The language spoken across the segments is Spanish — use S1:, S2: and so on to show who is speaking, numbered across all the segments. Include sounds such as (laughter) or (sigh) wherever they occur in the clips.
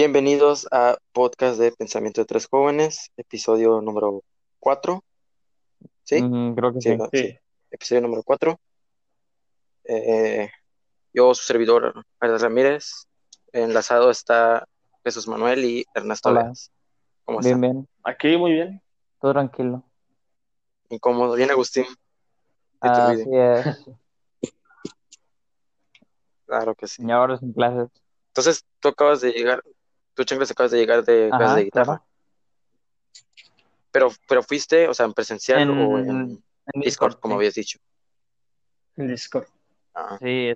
S1: Bienvenidos a podcast de Pensamiento de Tres Jóvenes, episodio número 4. ¿Sí?
S2: Mm, creo que
S1: Sí,
S2: sí.
S1: ¿no?
S3: Sí.
S1: Episodio número 4. yo, su servidor, Alex Ramírez. Enlazado está Jesús Manuel y Ernesto
S2: Hola.
S1: Leas. ¿Cómo
S2: Bien,
S1: están?
S2: bien,
S3: Aquí muy bien.
S2: todo tranquilo.
S1: Incómodo. Bien, Agustín. Iturbide.
S2: Así es. (laughs)
S1: Claro que sí.
S2: Y ahora sin clases.
S1: Entonces, tú acabas de llegar, tú, Changles, acabas de llegar de clases de guitarra.
S2: claro.
S1: Pero, pero fuiste, o sea, en presencial
S2: En-
S1: o en
S2: En
S1: Discord, como
S2: sí.
S1: habías dicho.
S3: En Discord.
S1: Ah,
S2: Sí,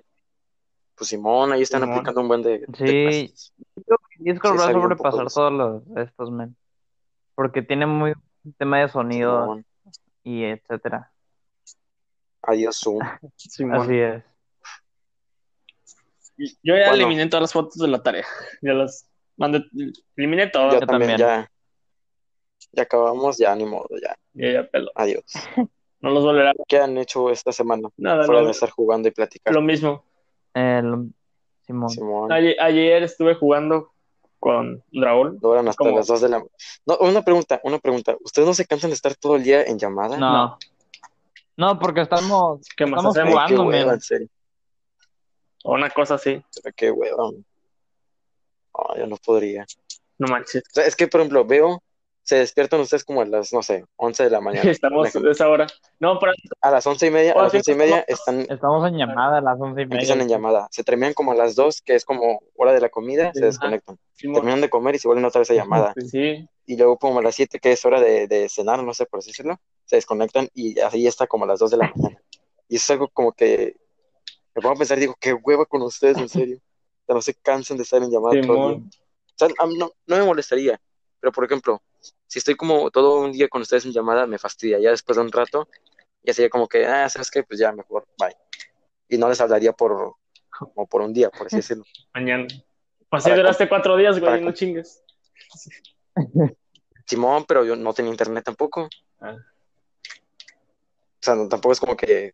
S1: pues Simón, ahí están
S3: Simón.
S1: aplicando un buen de, de
S2: Sí.
S1: clases.
S2: Discord
S1: Sí,
S2: va a
S1: un
S2: sobrepasar todos los estos, men. Porque tiene muy tema de sonido
S1: Simón.
S2: y etcétera.
S1: Adiós, Zoom. (laughs)
S3: Simón.
S2: Así es.
S3: Yo ya
S1: Bueno.
S3: eliminé todas las fotos de la tarea. (laughs) Ya las mandé. Eliminé todo.
S1: Ya
S2: yo
S1: también,
S2: también.
S1: ya. Ya acabamos, ya ni modo, ya.
S3: Ya, ya pelo.
S1: Adiós. (laughs)
S3: No los volverá.
S1: ¿Qué han hecho esta semana?
S3: Nada,
S1: Fuera
S3: no,
S1: de estar jugando y platicar.
S3: lo mismo.
S2: El Simón.
S1: Simón.
S3: Ayer, ayer estuve jugando con Dragon.
S1: Duran hasta
S3: ¿Cómo?
S1: las 2 de la No, una pregunta, una pregunta. ¿Ustedes no se cansan de estar todo el día en llamada?
S2: No. No, porque estamos,
S3: ¿Qué más
S2: estamos
S3: hacemos?
S1: Ay, qué
S2: jugando,
S1: hueva,
S2: men.
S1: en serio.
S3: O una cosa así.
S1: Pero Qué hueva. No, yo no podría.
S3: No manches.
S1: O sea, es que, por ejemplo, veo, se despiertan ustedes como a las, no sé, 11 de la mañana. (laughs)
S3: Estamos de esa hora. No, pero
S1: A las once y media, a las
S3: sí,
S1: once y media
S3: no.
S1: están,
S2: Estamos en llamada a las once y
S1: empiezan en
S2: media.
S1: llamada. Se terminan como a las 2, que es como hora de la comida,
S3: Sí.
S1: se desconectan.
S3: Simón.
S1: Terminan de comer y se vuelven otra vez a llamada. (laughs)
S3: Sí.
S1: Y luego como a las 7, que es hora de, de cenar, no sé por así decirlo, se desconectan y así está como a las 2 de la mañana. Y eso es algo como que me pongo a pensar y digo, qué hueva con ustedes, en serio. No se cansan de estar en llamada todo el día.
S3: Simón.
S1: O sea, a mí no, no me molestaría, pero por ejemplo, si estoy como todo un día con ustedes en llamada, me fastidia. Ya después de un rato, ya sería como que, ah, ¿sabes qué? Pues ya mejor, bye. Y no les hablaría por, como por un día, por así decirlo. (laughs)
S3: Mañana. Pues sí,
S1: Para
S3: duraste cuatro días, güey. No chingues. (laughs)
S1: Simón, pero yo no tenía internet tampoco.
S3: Ah.
S1: O sea, no- tampoco es como que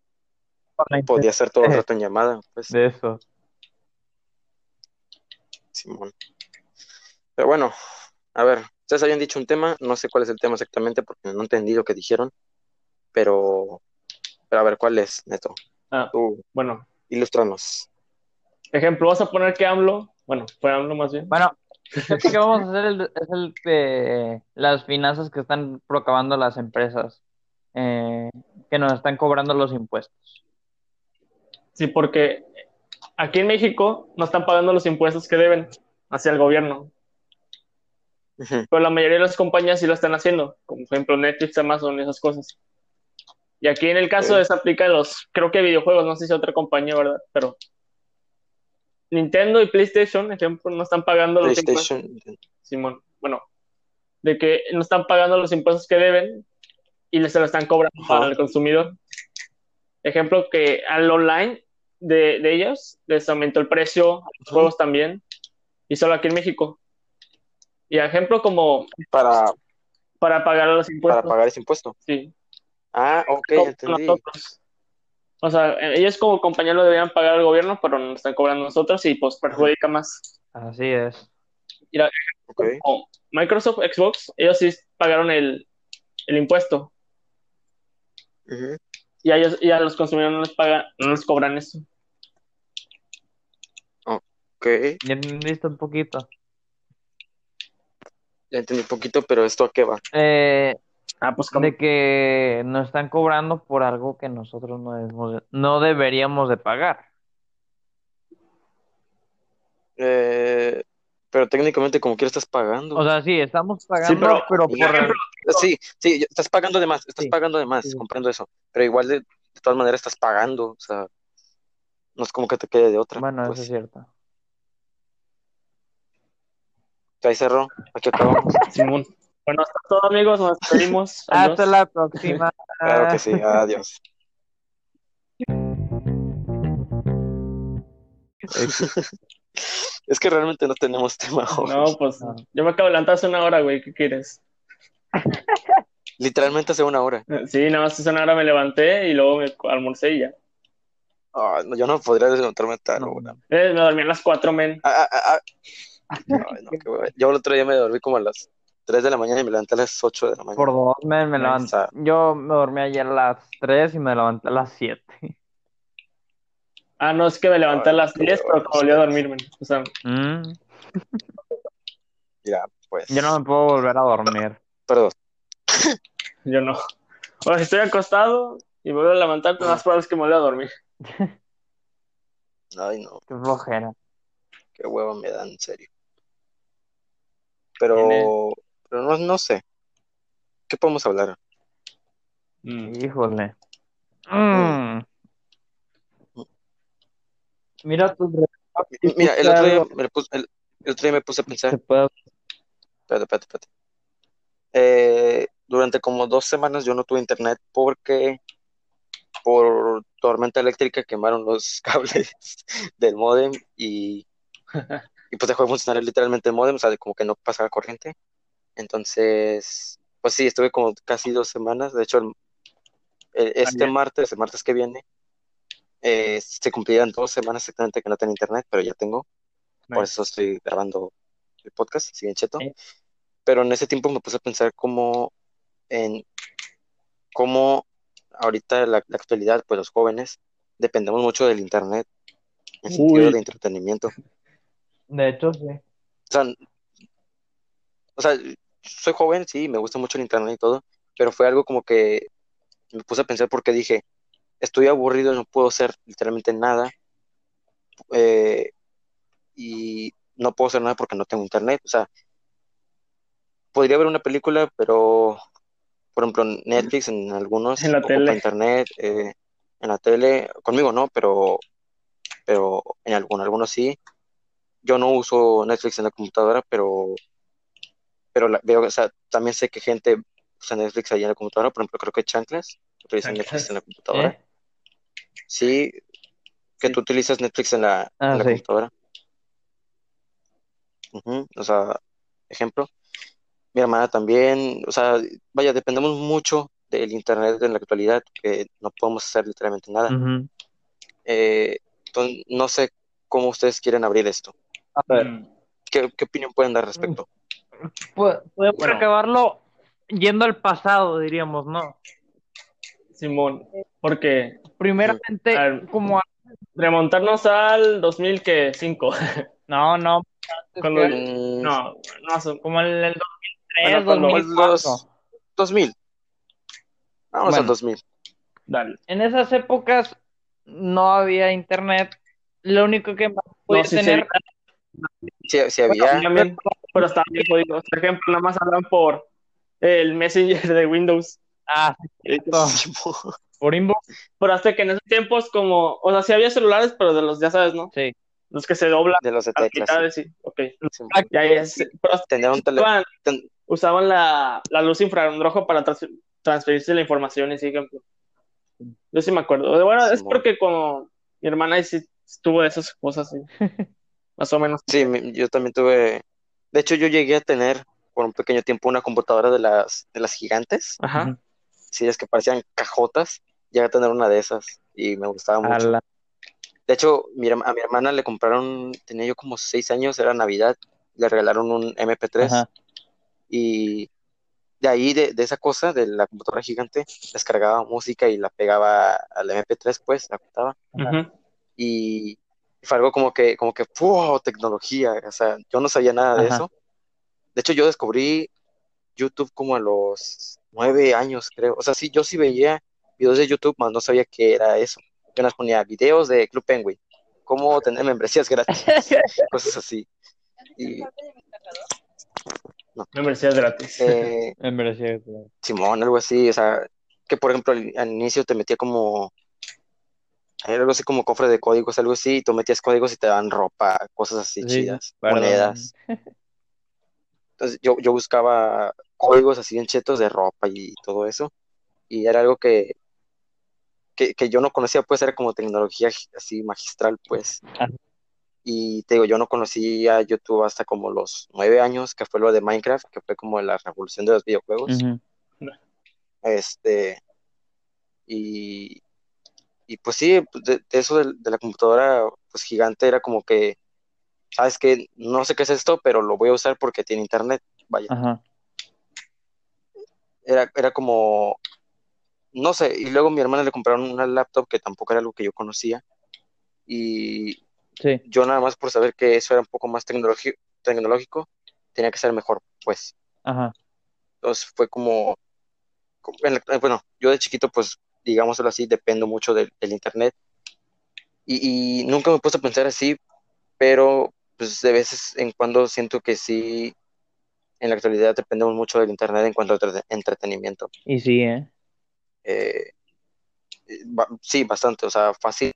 S1: podía estar todo el (laughs) rato en llamada, pues,
S2: De eso.
S1: Simón. Pero bueno, a ver, ustedes habían dicho un tema, no sé cuál es el tema exactamente porque no entendí lo que dijeron, pero, pero a ver, ¿cuál es, Neto?
S3: Ah,
S1: Tú,
S3: bueno.
S1: ilústranos.
S3: Ejemplo, vas a poner que AMLO. Bueno, fue AMLO más bien.
S2: Bueno, lo que vamos a hacer el- es el de las finanzas que están procavando las empresas, eh, que nos están cobrando los impuestos.
S3: Sí, porque aquí en México no están pagando los impuestos que deben hacia el gobierno, pero la mayoría de las compañías sí lo están haciendo, como por ejemplo Netflix, Amazon esas cosas. Y aquí en el caso
S1: Ok.
S3: de se aplica los, creo que videojuegos, no sé si otra compañía, ¿verdad? Pero Nintendo y PlayStation, ejemplo, no están pagando los impuestos.
S1: PlayStation,
S3: Simón, bueno, de que no están pagando los impuestos que deben y les se lo están cobrando el consumidor. Ejemplo que al online de, de ellos les aumentó el precio, a los juegos también, y solo aquí en México. Y ejemplo como
S1: para,
S3: para pagar los
S1: para
S3: impuestos,
S1: pagar ese impuesto.
S3: sí,
S1: Ah, ok,
S3: como
S1: entendí.
S3: nosotros. O sea, ellos como compañía lo deberían pagar al gobierno, pero nos están cobrando nosotros y pues perjudica más.
S2: Así es.
S3: Como Microsoft, Xbox, ellos sí pagaron el, el impuesto. Y a, ellos, y a los consumidores no les pagan, no les cobran eso.
S1: Ok,
S2: Ya entendiste un poquito.
S1: ya entendí un poquito, pero ¿esto a qué va?
S2: Eh,
S3: Ah, pues
S2: de que nos están cobrando por algo que nosotros no, debemos- no deberíamos de pagar.
S1: Eh, pero técnicamente como quiera estás pagando.
S2: O sea, sí, estamos pagando,
S3: pero-
S2: pero, por...
S1: Sí, sí, estás pagando de más, estás
S2: Sí,
S1: pagando de más,
S2: sí.
S1: comprendo eso. Pero igual de, de todas maneras estás pagando, o sea, no es como que te quede de otra.
S2: Bueno,
S1: pues.
S2: eso es cierto.
S1: Ahí cerró, aquí acabamos. (laughs)
S3: Simón. Bueno, hasta todo, amigos. Nos despedimos. (laughs)
S2: Hasta la próxima.
S1: Claro que sí, adiós. Es que realmente no tenemos tema hoy.
S3: No, pues
S2: No.
S3: yo me acabo de levantar hace una hora, güey. ¿Qué quieres?
S1: Literalmente hace una hora.
S3: Sí, nada más hace una hora me levanté y luego me almorcé y ya.
S1: Ah, no, yo no podría levantarme tan
S2: No.
S1: hora.
S3: Eh, me dormí a las cuatro, men.
S1: Ah, ah, ah, No. Yo el otro día me dormí como a las 3 de la mañana y me levanté a las 8 de la mañana.
S2: Por dos, me
S3: Nice.
S2: levanté. Yo me dormí ayer a las 3 y me levanté a las 7.
S3: Ah, no, es que me levanté a las
S1: qué
S3: 10,
S1: hueva,
S3: pero como volví a dormirme. O sea,
S2: Mm,
S1: ya, pues.
S2: Yo no me puedo volver a dormir.
S1: Perdón.
S3: yo no. O sea, si estoy acostado y me vuelvo a levantar, lo más probable es que me vuelva a dormir. (laughs)
S1: Ay, no,
S2: Qué flojera.
S1: qué hueva me dan, en serio. Pero, pero no, no sé. ¿Qué podemos hablar?
S3: Mm.
S2: Híjole. Mm. Mira tus
S1: Mira, el otro día me puse, el, el otro día me puse a pensar, espérate, espérate, espérate. Eh, durante como dos semanas yo no tuve internet porque por tormenta eléctrica quemaron los (laughs) cables del módem y, (laughs) y pues dejó de funcionar literalmente el módem, o sea, como que no pasaba corriente. Entonces, pues sí, estuve como casi dos semanas. De hecho, el- el- este martes, el martes que viene, eh, se cumplirán dos semanas exactamente que no tenía internet, pero ya tengo. Por eso estoy grabando el podcast, así bien cheto. Pero en ese tiempo me puse a pensar cómo en cómo ahorita la, la actualidad, pues los jóvenes dependemos mucho del internet en sentido de entretenimiento.
S2: De hecho, sí.
S1: O sea, o sea, soy joven, sí, me gusta mucho el internet y todo, pero fue algo como que me puse a pensar porque dije, estoy aburrido, no puedo hacer literalmente nada, eh, y no puedo hacer nada porque no tengo internet. O sea, podría ver una película, pero, por ejemplo, Netflix en algunos
S3: En la tele.
S1: internet, eh, en la tele, conmigo no, pero, pero en algún- algunos sí. Yo no uso Netflix en la computadora, pero, pero la- veo, o sea, también sé que gente usa Netflix ahí en la computadora, por ejemplo, creo que Chanclas utiliza
S3: Chanclas.
S1: Netflix en la computadora.
S2: ¿Eh?
S1: Sí, que tú utilizas Netflix en la,
S2: Ah,
S1: en la
S2: sí.
S1: computadora. O sea, ejemplo. Mi hermana también, o sea, vaya, dependemos mucho del internet en la actualidad, que no podemos hacer literalmente nada. Eh, entonces, no sé cómo ustedes quieren abrir esto.
S2: A ver,
S3: Mm.
S1: ¿Qué, qué opinión pueden dar al respecto?
S2: po- podemos
S3: Bueno.
S2: acabarlo yendo al pasado, diríamos, ¿no?
S3: Simón, porque
S2: Primeramente, como... a-
S3: remontarnos al 2005. (laughs)
S2: No, no.
S3: Cuando-
S1: Mm,
S3: No, no, son-
S2: Como en el 2003,
S3: Bueno, cuando-
S2: 2004.
S1: los 2000. Vamos al
S2: Bueno.
S1: 2000.
S3: dale.
S2: En esas épocas no había internet. Lo único que más
S3: No,
S2: podía
S3: sí, sí,
S1: si había,
S3: También, pero está bien jodido. Por ejemplo, nada más hablan por el Messenger de Windows.
S2: Ah, sí, cierto. por inbox.
S3: Pero hasta que en esos tiempos, como, o sea, sí había celulares, pero de los, ya sabes, ¿no?
S2: Sí.
S3: Los que se doblan
S1: de los de teclas.
S3: sí. Ok.
S1: sí.
S3: Ya, ya, sí. Pero hasta
S1: Tener un teléfono.
S3: usaban,
S1: ten-
S3: usaban la, la luz infrarrojo para trans- transferirse la información y sí, ejemplo. Yo sí me acuerdo. Bueno, es porque como mi hermana ahí sí estuvo de esas cosas, sí. (laughs) Más o menos.
S1: Sí, yo también tuve. De hecho, yo llegué a tener por un pequeño tiempo una computadora de las, de las gigantes,
S3: Ajá.
S1: Sí, es que parecían cajotas. Llegué a tener una de esas y me gustaba mucho.
S2: Ala.
S1: De hecho, mi a mi hermana le compraron, tenía yo como seis años, era Navidad, le regalaron un MP3
S2: Ajá.
S1: y de ahí, de, de esa cosa, de la computadora gigante, descargaba música y la pegaba al MP3, pues, la cortaba.
S3: Ujú.
S1: y fue algo como que, como que, ¡wow! Tecnología, o sea, yo no sabía nada de
S2: Ajá.
S1: eso. De hecho, yo descubrí YouTube como a los nueve años, creo. O sea, sí, yo sí veía videos de YouTube, mas no sabía qué era eso. Yo nos ponía videos de Club Penguin, cómo tener membresías gratis, (laughs) cosas así. Y
S3: Membresías gratis.
S1: eh, (laughs)
S2: sí, claro.
S1: Simón, algo así, o sea, que por ejemplo al, al inicio te metía como, era algo así como cofre de códigos, algo así, y tú metías códigos y te daban ropa, cosas así
S2: Sí,
S1: chidas,
S2: perdón.
S1: monedas. (laughs) Entonces yo, yo buscaba códigos así en chetos de ropa y todo eso, y era algo que, que, que yo no conocía, pues era como tecnología así magistral, pues.
S2: Ajá.
S1: Y te digo, yo no conocía YouTube hasta como los nueve años, que fue lo de Minecraft, que fue como la revolución de los videojuegos. Este, y, y pues sí, pues, de, eso de, de la computadora pues gigante era como que sabes que no sé qué es esto, pero lo voy a usar porque tiene internet, vaya.
S2: Ajá.
S1: Era, era como, no sé, y luego mi hermana le compraron una laptop que tampoco era algo que yo conocía, y
S2: Sí.
S1: yo nada más por saber que eso era un poco más tecnológico, tenía que ser mejor, pues.
S2: Ajá.
S1: Entonces fue como, como- en la- bueno, yo de chiquito, pues, digámoslo así, dependo mucho del, del internet. Y, y nunca me he puesto a pensar así, pero pues de veces en cuando siento que sí, en la actualidad dependemos mucho del internet en cuanto a entre- entretenimiento.
S2: Y sí, ¿eh?
S1: Eh, eh, ba- sí, bastante, o sea, fácil.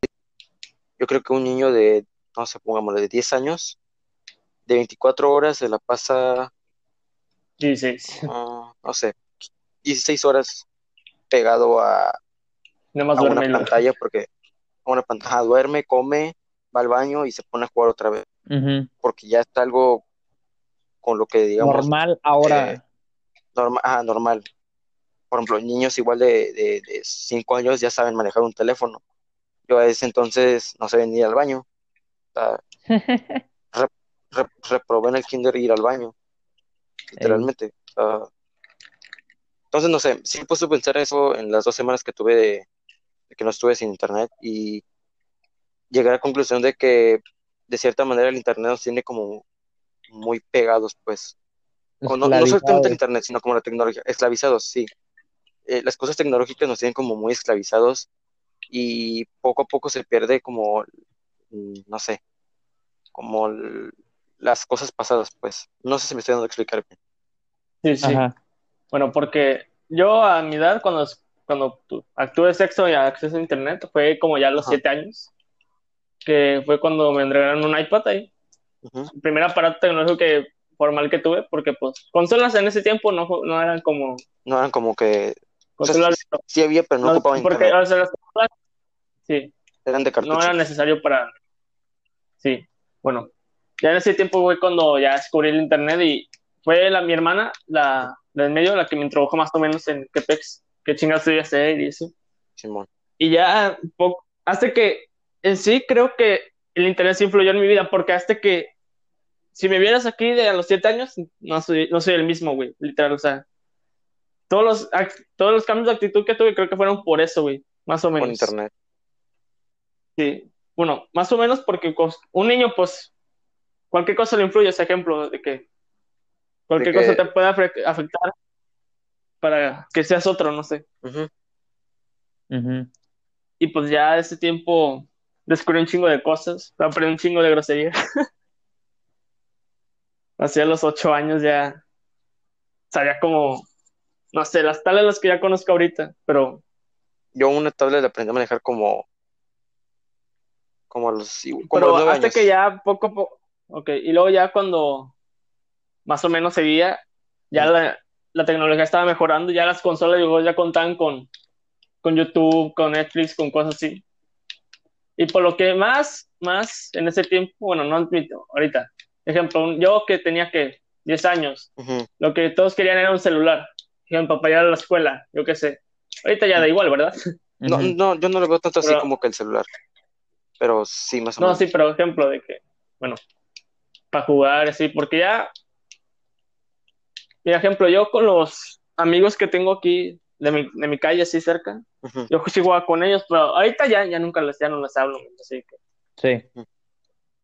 S1: Yo creo que un niño de, no sé, pongámosle, de 10 años, de 24 horas se la pasa,
S3: 16.
S1: ah, no sé, 16 horas pegado a,
S3: Nada más
S1: a una
S3: duerme lo-
S1: pantalla porque a una pantalla duerme, come, va al baño y se pone a jugar otra vez porque ya está algo con lo que digamos
S2: Normal ahora.
S1: eh, norma- ah, normal. Por ejemplo, niños igual de, de, de 5 años ya saben manejar un teléfono. Yo a ese entonces no sabía ni ir al baño. O sea, (laughs) re- reprobé en el kinder ir al baño, literalmente. O sea, entonces, no sé, sí puesto a pensar eso en las dos semanas que tuve de, de que no estuve sin internet y llegar a la conclusión de que de cierta manera el internet nos tiene como muy pegados, pues. O no, no solamente el internet, sino como la tecnología, esclavizados, sí. Eh, las cosas tecnológicas nos tienen como muy esclavizados y poco a poco se pierde como, mm, no sé, como el- las cosas pasadas, pues. No sé si me estoy dando a explicar bien.
S3: Sí, sí.
S2: Ajá.
S3: Bueno, porque yo a mi edad, cuando, cuando tu- actué sexo y acceso a internet, fue como ya a los
S1: Ajá.
S3: siete años, que fue cuando me entregaron un iPad ahí.
S1: Ujú.
S3: El primer aparato tecnológico que, formal que tuve, porque pues consolas en ese tiempo no, no eran como
S1: No eran como que, o sea,
S3: consolas,
S1: sí, sí había, pero no
S3: no,
S1: ocupaban
S3: porque
S1: internet.
S3: o sea, las consolas, sí,
S1: Eran de
S3: no
S1: cartucho.
S3: era necesario para, sí, bueno, ya en ese tiempo fue cuando ya descubrí el internet y fue la, mi hermana, la, del medio, la que me introdujo más o menos en qué pex, qué chingados estoy hacer y eso.
S1: Simón.
S3: Y ya, poco, hasta que en sí creo que el internet sí influyó en mi vida, porque hasta que si me vieras aquí de a los siete años, no soy, no soy el mismo, güey, literal, o sea, todos los, todos los cambios de actitud que tuve creo que fueron por eso, güey, más o menos.
S1: internet.
S3: Sí, bueno, más o menos porque cos- un niño, pues, cualquier cosa le influye, ese ejemplo de que cualquier
S1: De que-
S3: cosa te puede afectar para que seas otro, no sé. Y pues ya ese tiempo descubrí un chingo de cosas, aprendí un chingo de grosería. (laughs) Hacia los ocho años ya sabía como, no sé, las tales las que ya conozco ahorita, pero
S1: Yo una tablet la aprendí a manejar como, como a los, como
S3: pero
S1: los nueve
S3: hasta
S1: años.
S3: que ya poco a poco, ok, y luego ya cuando más o menos seguía, ya la, la tecnología estaba mejorando, ya las consolas ya contaban con, con YouTube, con Netflix, con cosas así. Y por lo que más, más en ese tiempo, bueno, no admito, ahorita, ejemplo, yo que tenía que 10 años, lo que todos querían era un celular, ejemplo, para ir a la escuela, yo qué sé. Ahorita ya da igual, ¿verdad?
S1: No, no, yo no lo veo tanto así como que el celular. Pero sí, más o
S3: No,
S1: menos.
S3: sí, pero ejemplo de que, bueno, para jugar, así, porque ya, por ejemplo, yo con los amigos que tengo aquí de mi, de mi calle, así cerca, yo jugaba con ellos, pero ahorita ya, ya nunca les, ya no les hablo, así que
S2: Sí,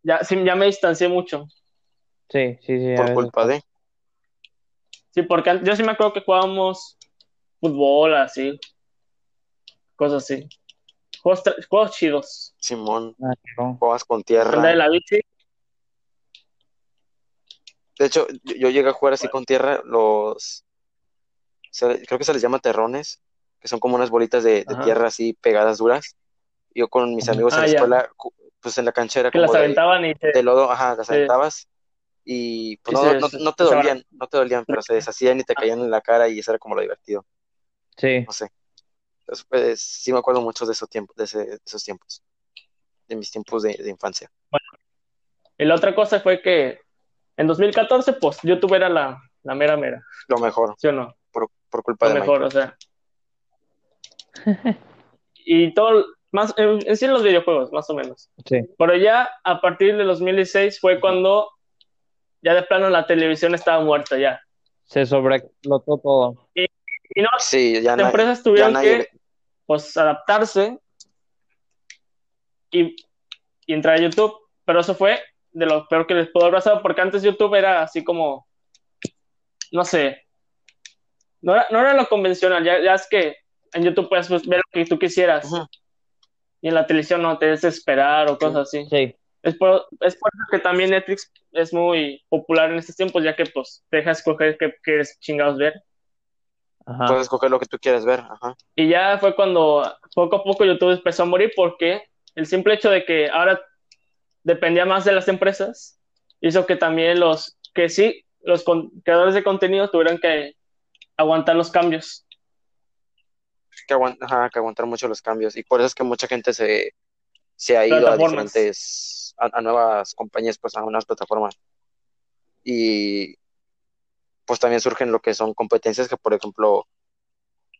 S3: ya, sí, ya me distancié mucho.
S2: sí, sí, sí.
S1: Por culpa de.
S3: Sí, porque yo sí me acuerdo que jugábamos fútbol, así, cosas así. Juegos, chidos.
S1: Simón.
S2: Ah,
S1: jugabas con
S3: Andar de
S1: tierra.
S3: la bici,
S1: De hecho, yo, yo llegué a jugar así con tierra los... se- creo que se les llama terrones, que son como unas bolitas de, tierra así pegadas duras. Yo con mis amigos en
S3: Ah,
S1: la
S3: ya.
S1: escuela, pues en la cancha era
S3: que
S1: como
S3: las
S1: de,
S3: aventaban y se-
S1: de lodo, ajá, las
S3: Sí.
S1: aventabas y pues no, no, no te dolían, no te dolían, pero se deshacían y te caían en la cara y eso era como lo divertido,
S2: Sí,
S1: no sé. Entonces, pues, sí me acuerdo mucho de esos tiempos, de, ese- de esos tiempos, de mis tiempos de, de infancia.
S3: Y la otra cosa fue que en 2014, pues YouTube era la, la mera mera,
S1: Lo mejor,
S3: ¿sí o no?
S1: por, por culpa
S3: Lo
S1: de
S3: mejor, o sea. Y todo, Más, en, en sí los videojuegos, más o menos.
S2: Sí.
S3: Pero ya a partir de 2016 fue cuando ya de plano la televisión estaba muerta ya.
S2: Se sobreexplotó todo.
S3: Y no,
S1: Sí, ya
S3: las empresas tuvieron que pues adaptarse y, y entrar a YouTube, pero eso fue de lo peor que les pudo haber pasado, porque antes YouTube era así como, no sé, no era, no era lo convencional, ya, ya es que en YouTube puedes pues, ver lo que tú quisieras, y en la televisión no te des esperar o cosas así.
S2: Sí.
S3: Es por, es por eso que también Netflix es muy popular en estos tiempos, ya que pues te deja escoger qué quieres chingados ver.
S2: Ajá.
S1: puedes escoger lo que tú quieres ver. Ajá.
S3: Y ya fue cuando poco a poco YouTube empezó a morir porque el simple hecho de que ahora dependía más de las empresas hizo que también los que sí, los creadores de contenido tuvieran que aguantar los cambios.
S1: Que, aguant- ajá, que aguantar mucho los cambios. Y por eso es que mucha gente se, se ha ido a diferentes, a, a nuevas compañías, pues a nuevas plataformas. Y pues también surgen lo que son competencias que, por ejemplo,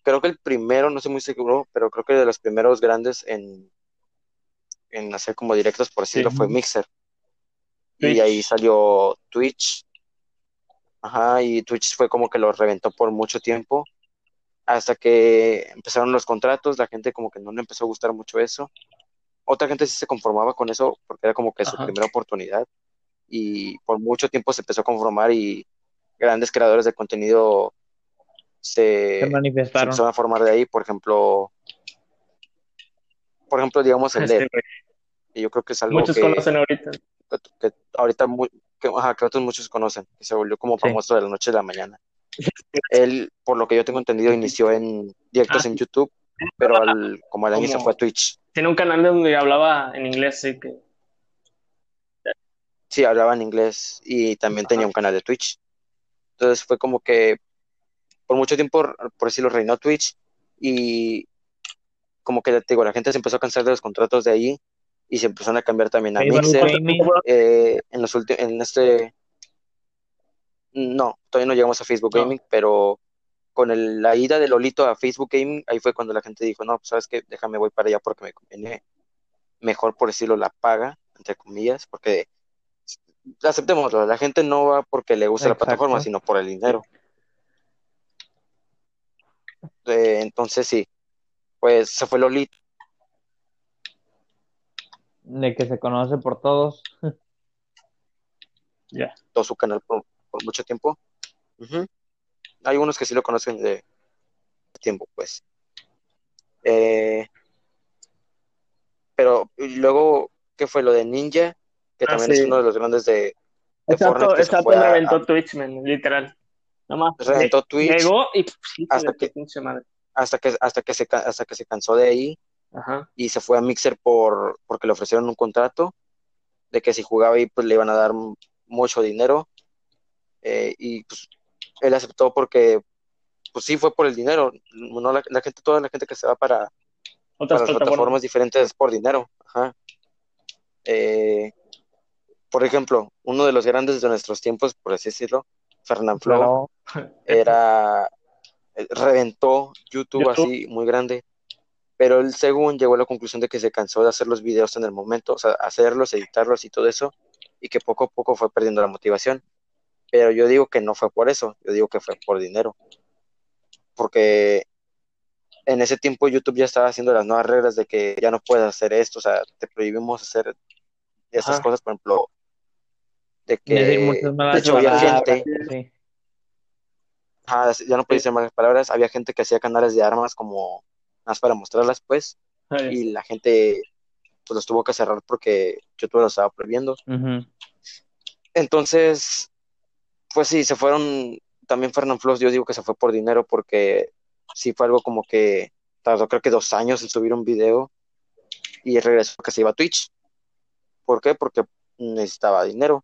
S1: creo que el primero, no estoy muy seguro, pero creo que de los primeros grandes en, en hacer como directos, por decirlo,
S3: Sí.
S1: fue Mixer.
S3: Twitch.
S1: Y ahí salió Twitch. Ajá, y Twitch fue como que lo reventó por mucho tiempo. Hasta que empezaron los contratos, la gente como que no le empezó a gustar mucho eso. Otra gente sí se conformaba con eso porque era como que su primera oportunidad. Y por mucho tiempo se empezó a conformar y grandes creadores de contenido se,
S2: Se
S1: se
S2: manifestaron.
S1: empezaron a formar de ahí. Por ejemplo, por ejemplo, digamos el (laughs) LED. Y yo creo que es algo
S3: muchos
S1: que,
S3: conocen ahorita.
S1: que, que ahorita muy, que, ajá, que otros muchos conocen, que se volvió como
S2: Sí.
S1: famoso de la noche a la mañana. (laughs) Él, por lo que yo tengo entendido, inició en directos
S3: Ah,
S1: en YouTube, pero al, como al año se fue a Twitch.
S3: Tiene un canal donde hablaba en inglés, así que
S1: Sí, hablaba en inglés y también tenía un canal de Twitch. Entonces fue como que por mucho tiempo, por decirlo, reinó Twitch y como que te digo, la gente se empezó a cansar de los contratos de ahí y se empezaron a cambiar también a Mixer. Eh, en los en este, no, todavía no llegamos a Facebook
S3: No.
S1: Gaming, pero con el- la ida de Lolito a Facebook Gaming, ahí fue cuando la gente dijo, no, pues sabes qué, déjame voy para allá porque me conviene mejor, por decirlo, la paga, entre comillas, porque aceptémoslo, la gente no va porque le gusta la plataforma, sino por el dinero. Eh, entonces sí, pues se fue Lolito.
S2: De que se conoce por todos. (laughs)
S3: ya.
S1: todo su canal por, por mucho tiempo. Hay unos que sí lo conocen de tiempo, pues. Eh, pero y luego, ¿qué fue lo de Ninja? Que
S3: Ah,
S1: también es uno de los grandes de, de
S3: Exacto,
S1: Fortnite que
S3: exacto, reventó
S1: a-
S3: Twitch, man, literal. Nada más.
S1: reventó Twitch
S3: Llegó y pff, hijo
S1: hasta que-
S3: pinche madre.
S1: Hasta que, hasta que se, hasta que se cansó de ahí
S3: Ajá.
S1: y se fue a Mixer por, porque le ofrecieron un contrato de que si jugaba ahí pues le iban a dar mucho dinero Eh, y pues él aceptó porque pues sí fue por el dinero no la, la gente toda la gente que se va para,
S3: Otras
S1: para plataformas diferentes es por dinero Ajá. Eh, por ejemplo uno de los grandes de nuestros tiempos por así decirlo Fernanfloo
S2: Claro.
S1: era reventó YouTube,
S3: YouTube.
S1: así muy grande, pero él según llegó a la conclusión de que se cansó de hacer los videos en el momento, o sea, hacerlos, editarlos y todo eso, y que poco a poco fue perdiendo la motivación. Pero yo digo que no fue por eso, yo digo que fue por dinero, porque en ese tiempo YouTube ya estaba haciendo las nuevas reglas de que ya no puedes hacer esto, o sea, te prohibimos hacer esas
S3: Ajá.
S1: cosas, por ejemplo, de que de hecho había gente
S2: sí.
S1: Ajá, ya no podía decir malas palabras. Había gente que hacía canales de armas como más para mostrarlas, pues, y la gente pues los tuvo que cerrar porque YouTube lo estaba prohibiendo. Entonces, pues sí, se fueron. También Fernand Floss, yo digo que se fue por dinero porque sí fue algo como que tardó creo que dos años en subir un video y regresó porque se iba a Twitch. ¿Por qué? Porque necesitaba dinero.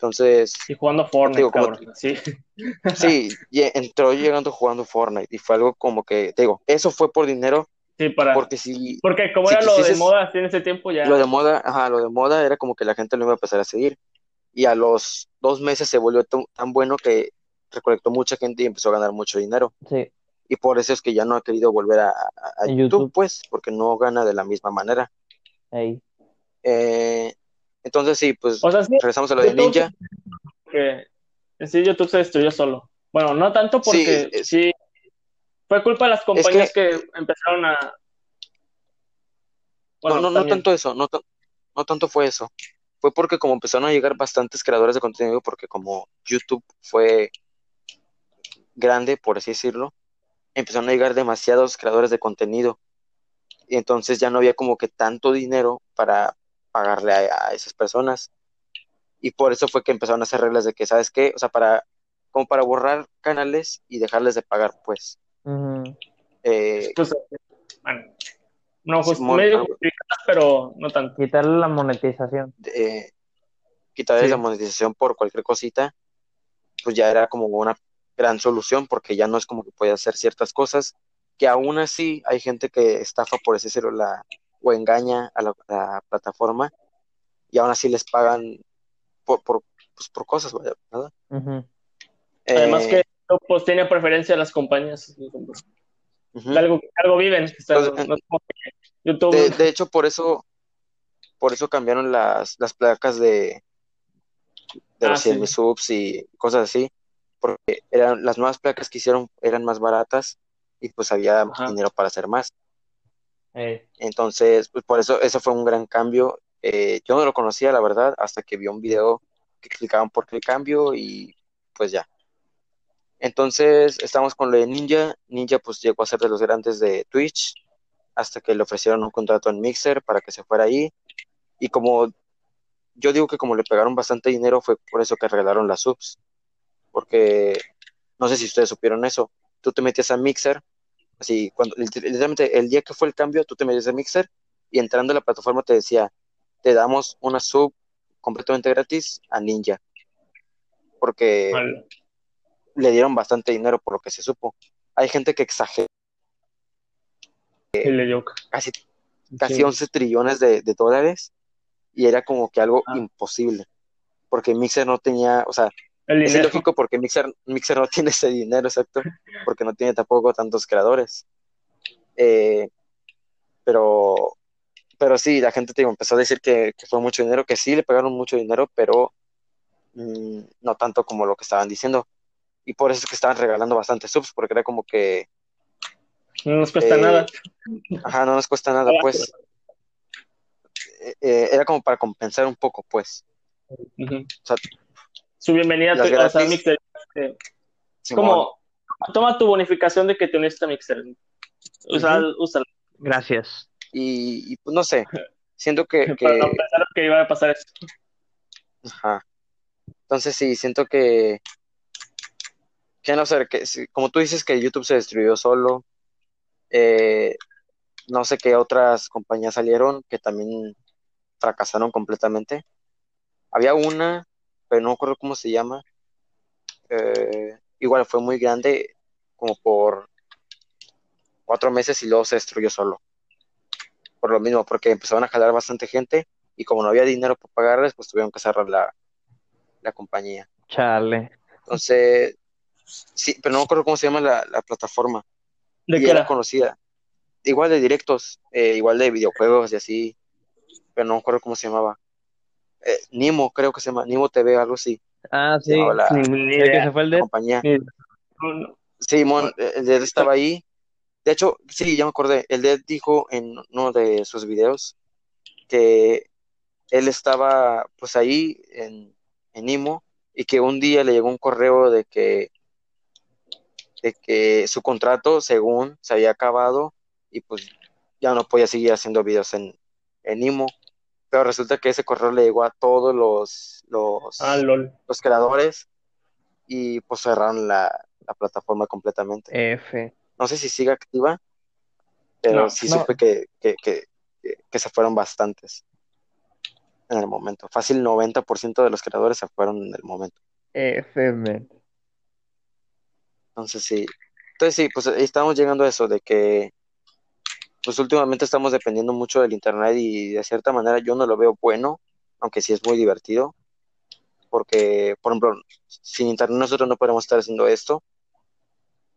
S1: Entonces,
S3: Y jugando Fortnite,
S1: Digo, como-.
S3: Sí. (laughs)
S1: sí, ye- entró llegando jugando Fortnite y fue algo como que, te digo, eso fue por dinero
S3: Sí, para.
S1: porque si
S3: Porque como
S1: si
S3: era lo de moda así en ese tiempo ya.
S1: lo de moda, ajá, lo de moda era como que la gente lo iba a empezar a seguir. Y a los dos meses se volvió tan, tan bueno que recolectó mucha gente y empezó a ganar mucho dinero.
S2: Sí.
S1: y por eso es que ya no ha querido volver a, a- a
S2: En
S1: YouTube,
S2: YouTube.
S1: pues, porque no gana de la misma manera.
S2: Ey.
S1: Eh, entonces sí, pues
S3: O sea, sí,
S1: regresamos a lo de
S3: YouTube-
S1: Ninja.
S3: que sí YouTube se destruyó solo. Bueno, no tanto porque
S1: Sí,
S3: fue culpa de las compañías que... empezaron a... Bueno,
S1: no, no, no tanto eso, no, no tanto fue eso. Fue porque como empezaron a llegar bastantes creadores de contenido, porque como YouTube fue grande, por así decirlo, empezaron a llegar demasiados creadores de contenido. Y entonces ya no había como que tanto dinero para pagarle a, a esas personas. Y por eso fue que empezaron a hacer reglas de que, ¿sabes qué? O sea, para, como para borrar canales y dejarles de pagar, pues. Eh,
S3: Pues, bueno, no, just-
S1: Simón,
S3: medio pero no tanto.
S2: Quitarle la monetización.
S1: eh, quitarles
S3: Sí.
S1: la monetización por cualquier cosita, pues ya era como una gran solución, porque ya no es como que puede hacer ciertas cosas, que aún así hay gente que estafa, por decirlo, la, o engaña a la, la plataforma, y aún así les pagan por, por, pues, por cosas.
S3: Además
S1: Eh,
S3: que pues tiene preferencia a las compañías.
S1: ujú.
S3: Algo, algo viven. o sea,
S1: Entonces,
S3: no YouTube...
S1: De, de hecho, por eso, por eso cambiaron las, las placas de, de
S3: Ah,
S1: los
S3: sí.
S1: 100 subs y cosas así, porque eran las nuevas placas que hicieron eran más baratas y pues había
S3: Ajá.
S1: dinero para hacer más.
S3: Eh,
S1: Entonces, pues por eso, eso fue un gran cambio. Eh, yo no lo conocía, la verdad, hasta que vi un video que explicaban por qué el cambio y pues ya. Entonces, estamos con lo de Ninja. Ninja pues llegó a ser de los grandes de Twitch hasta que le ofrecieron un contrato en Mixer para que se fuera ahí. Y como yo digo que como le pegaron bastante dinero fue por eso que regalaron las subs. Porque no sé si ustedes supieron eso. Tú te metías a Mixer, así, cuando literalmente el día que fue el cambio, tú te metías a Mixer y entrando a la plataforma te decía, te damos una sub completamente gratis a Ninja. Porque le dieron bastante dinero por lo que se supo. Hay gente que exagera
S3: dio-
S1: casi, casi
S3: sí.
S1: 11 trillones de, de dólares y era como que algo
S3: Ah.
S1: imposible. Porque Mixer no tenía, o sea,
S3: El
S1: es ilógico porque Mixer, Mixer no (laughs) tiene ese dinero, exacto, porque no tiene tampoco tantos creadores. Eh, pero, pero sí, la gente te digo, empezó a decir que, que fue mucho dinero, que sí le pagaron mucho dinero, pero mm, no tanto como lo que estaban diciendo. Y por eso es que estaban regalando bastantes subs, porque era como que,
S3: No nos cuesta
S1: Eh,
S3: nada.
S1: ajá, no nos cuesta nada, pues. Eh, era como para compensar un poco, pues. O sea,
S3: Su bienvenida sea,
S1: gratis.
S3: Mixer. eh,
S1: Simón.
S3: como, toma tu bonificación de que te uniste a Mixer. Usa, úsala.
S2: Gracias.
S1: Y, y, pues no sé, siento que, (laughs) que
S3: no pensar que iba a pasar eso.
S1: Ajá. Entonces sí, siento que, que no sé, que como tú dices que YouTube se destruyó solo, eh, no sé qué otras compañías salieron que también fracasaron completamente. Había una, pero no recuerdo cómo se llama. eh, igual fue muy grande, como por cuatro meses y luego se destruyó solo. Por lo mismo, porque empezaron a jalar bastante gente y como no había dinero para pagarles, pues tuvieron que cerrar la, la compañía.
S2: Chale.
S1: Entonces, sí, pero no me acuerdo cómo se llama la, la plataforma.
S3: ¿De
S1: y
S3: qué
S1: era
S3: era?
S1: conocida. Igual de directos, eh, igual de videojuegos y así, pero no me acuerdo cómo se llamaba. Eh, Nimo, creo que se llama, Nimo TV, algo así,
S2: Ah, sí.
S1: llamaba la,
S3: Ni, ni
S2: El que
S3: idea.
S2: se fue el
S1: la
S2: de.
S1: compañía.
S3: Ni- no, no.
S1: Simón, eh, el Dead estaba ahí. De hecho, sí, ya me acordé. El Dead dijo en uno de sus videos que él estaba pues ahí en, en Imo y que un día le llegó un correo de que de que su contrato, según se había acabado y pues ya no podía seguir haciendo videos en, en Imo. Pero resulta que ese correo le llegó a todos los, los,
S3: Ah, lol.
S1: los creadores y pues cerraron la, la plataforma completamente.
S2: F.
S1: No sé si sigue activa, pero
S3: No,
S1: sí
S2: no.
S1: supe que, que, que, que- se fueron bastantes en el momento. Fácil 90% de los creadores se fueron en el momento.
S2: F.
S1: Entonces sí. Entonces sí, pues ahí estamos llegando a eso, de que pues últimamente estamos dependiendo mucho del internet y de cierta manera yo no lo veo bueno, aunque sí es muy divertido, porque, por ejemplo, sin internet nosotros no podemos estar haciendo esto,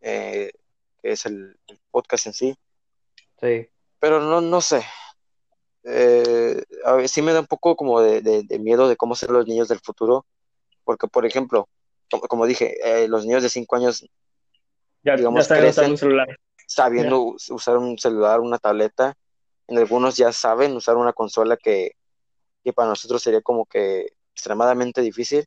S1: eh, que es el, el podcast en sí.
S2: Sí.
S1: Pero no, no sé. Eh, a ver, sí me da un poco como de, de- de miedo de cómo serán los niños del futuro. Porque, por ejemplo, como, como dije, eh, los niños de 5 años
S3: Ya,
S1: digamos,
S3: ya están
S1: crecen.
S3: usando un celular.
S1: Sabiendo us- usar un celular, una tableta. En algunos ya saben usar una consola que, que para nosotros sería como que extremadamente difícil,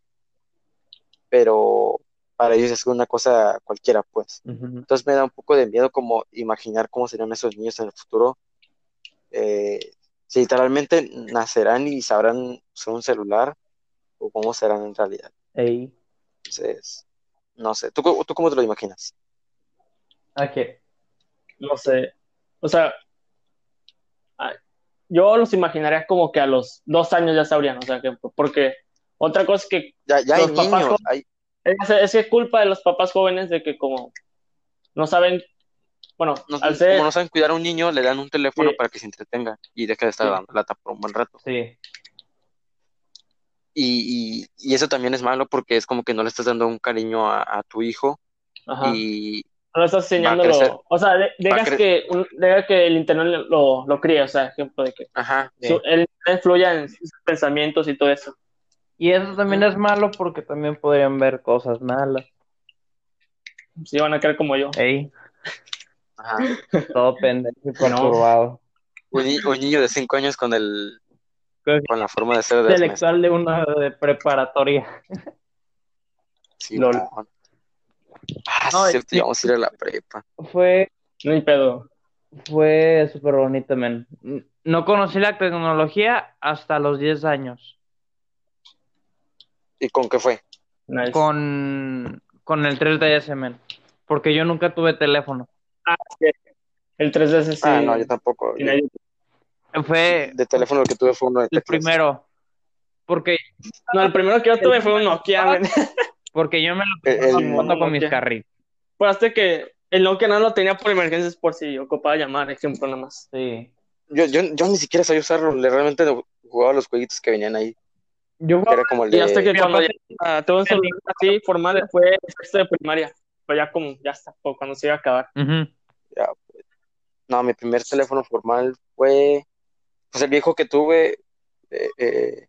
S1: pero para ellos es una cosa cualquiera, pues. Entonces me da un poco de miedo como imaginar cómo serían esos niños en el futuro. Eh, si literalmente nacerán y sabrán usar un celular o cómo serán en realidad.
S2: Ey.
S1: Entonces, no sé. ¿Tú, cómo- tú cómo te lo imaginas?
S2: ¿A qué?
S3: No sé. O sea, yo los imaginaría como que a los dos años ya sabrían, o sea, que porque otra cosa es que
S1: Ya, ya hay
S3: Los papás
S1: niños, hay,
S3: es, es que es culpa de los papás jóvenes de que como no saben, bueno,
S1: no-
S3: al ser,
S1: como no saben cuidar a un niño, le dan un teléfono
S3: Sí.
S1: para que se entretenga y deje de estar
S3: Sí.
S1: dando lata por un buen rato.
S2: Sí.
S1: Y, y, y eso también es malo porque es como que no le estás dando un cariño a, a tu hijo
S3: ajá,
S1: y
S3: no estás enseñando lo, o sea, de- dejas que, un- que el internet lo, lo críe, o sea, ejemplo de que
S1: ajá,
S2: Sí.
S3: su- el internet fluya en sus pensamientos y todo eso.
S2: Y eso también es malo porque también podrían ver cosas malas.
S3: Si van a quedar como yo.
S2: Ey,
S1: ajá.
S2: todo pendejo y (laughs)
S3: No.
S2: perturbado.
S1: Un, ni- un niño de cinco años con el con la forma de ser de
S2: Intelectual de una de preparatoria.
S1: Sí,
S3: Lol.
S1: mon. Ah, sí,
S2: No,
S1: es cierto, ya vamos a ir a la prepa.
S2: Fue,
S3: No hay pedo.
S2: fue súper bonito, men. No conocí la tecnología hasta los 10 años.
S1: ¿Y con qué fue?
S3: Nice.
S2: Con, con el 3DS, men. Porque yo nunca tuve teléfono.
S3: El 3DS sí.
S1: Ah, no, yo tampoco.
S3: sí, nadie-
S2: Fue
S1: De teléfono lo que tuve fue uno de
S2: el primero. Porque,
S3: No, el primero que yo tuve fue un Nokia, men.
S2: Porque yo me lo
S1: el-
S2: jugando con mis carritos.
S3: Pues hasta que el Nokia no lo tenía por emergencias por si ocupaba llamar, ejemplo nada más.
S2: Sí.
S1: Yo, yo, yo ni siquiera sabía usarlo, le- realmente jugaba los jueguitos que venían ahí.
S2: Yo
S1: que era como el
S3: Y hasta
S1: de...
S3: que cuando ya tuve un celular así formal fue sexto de primaria. Pues ya como, ya está, pues, cuando se iba a acabar.
S2: Ujú.
S1: No, mi primer teléfono formal fue, pues el viejo que tuve, eh, eh,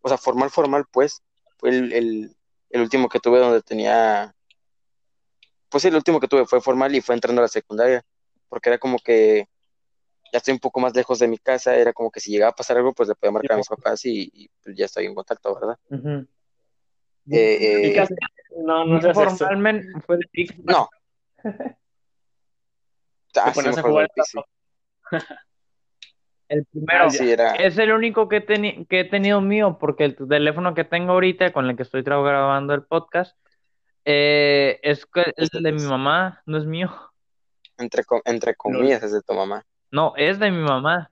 S1: o sea, formal, formal, pues, fue el, el, el último que tuve donde tenía, pues sí, el último que tuve fue formal y fue entrando a la secundaria, porque era como que ya estoy un poco más lejos de mi casa, era como que si llegaba a pasar algo, pues le podía marcar a mis papás y, y, pues, ya estoy en contacto, ¿verdad? Eh,
S3: ¿Y
S1: eh?
S3: No, no sé
S2: Formalmente fue de Pix.
S1: no. (laughs) Ah, sí,
S3: a jugar. (laughs)
S2: El primero.
S3: Ah,
S1: Sí, era,
S2: Es el único que, he teni- que he tenido mío, porque el teléfono que tengo ahorita, con el que estoy grabando el podcast, eh, es el de mi mamá, no es mío.
S1: entre, co- entre comillas, es de tu mamá.
S2: No, es de mi mamá,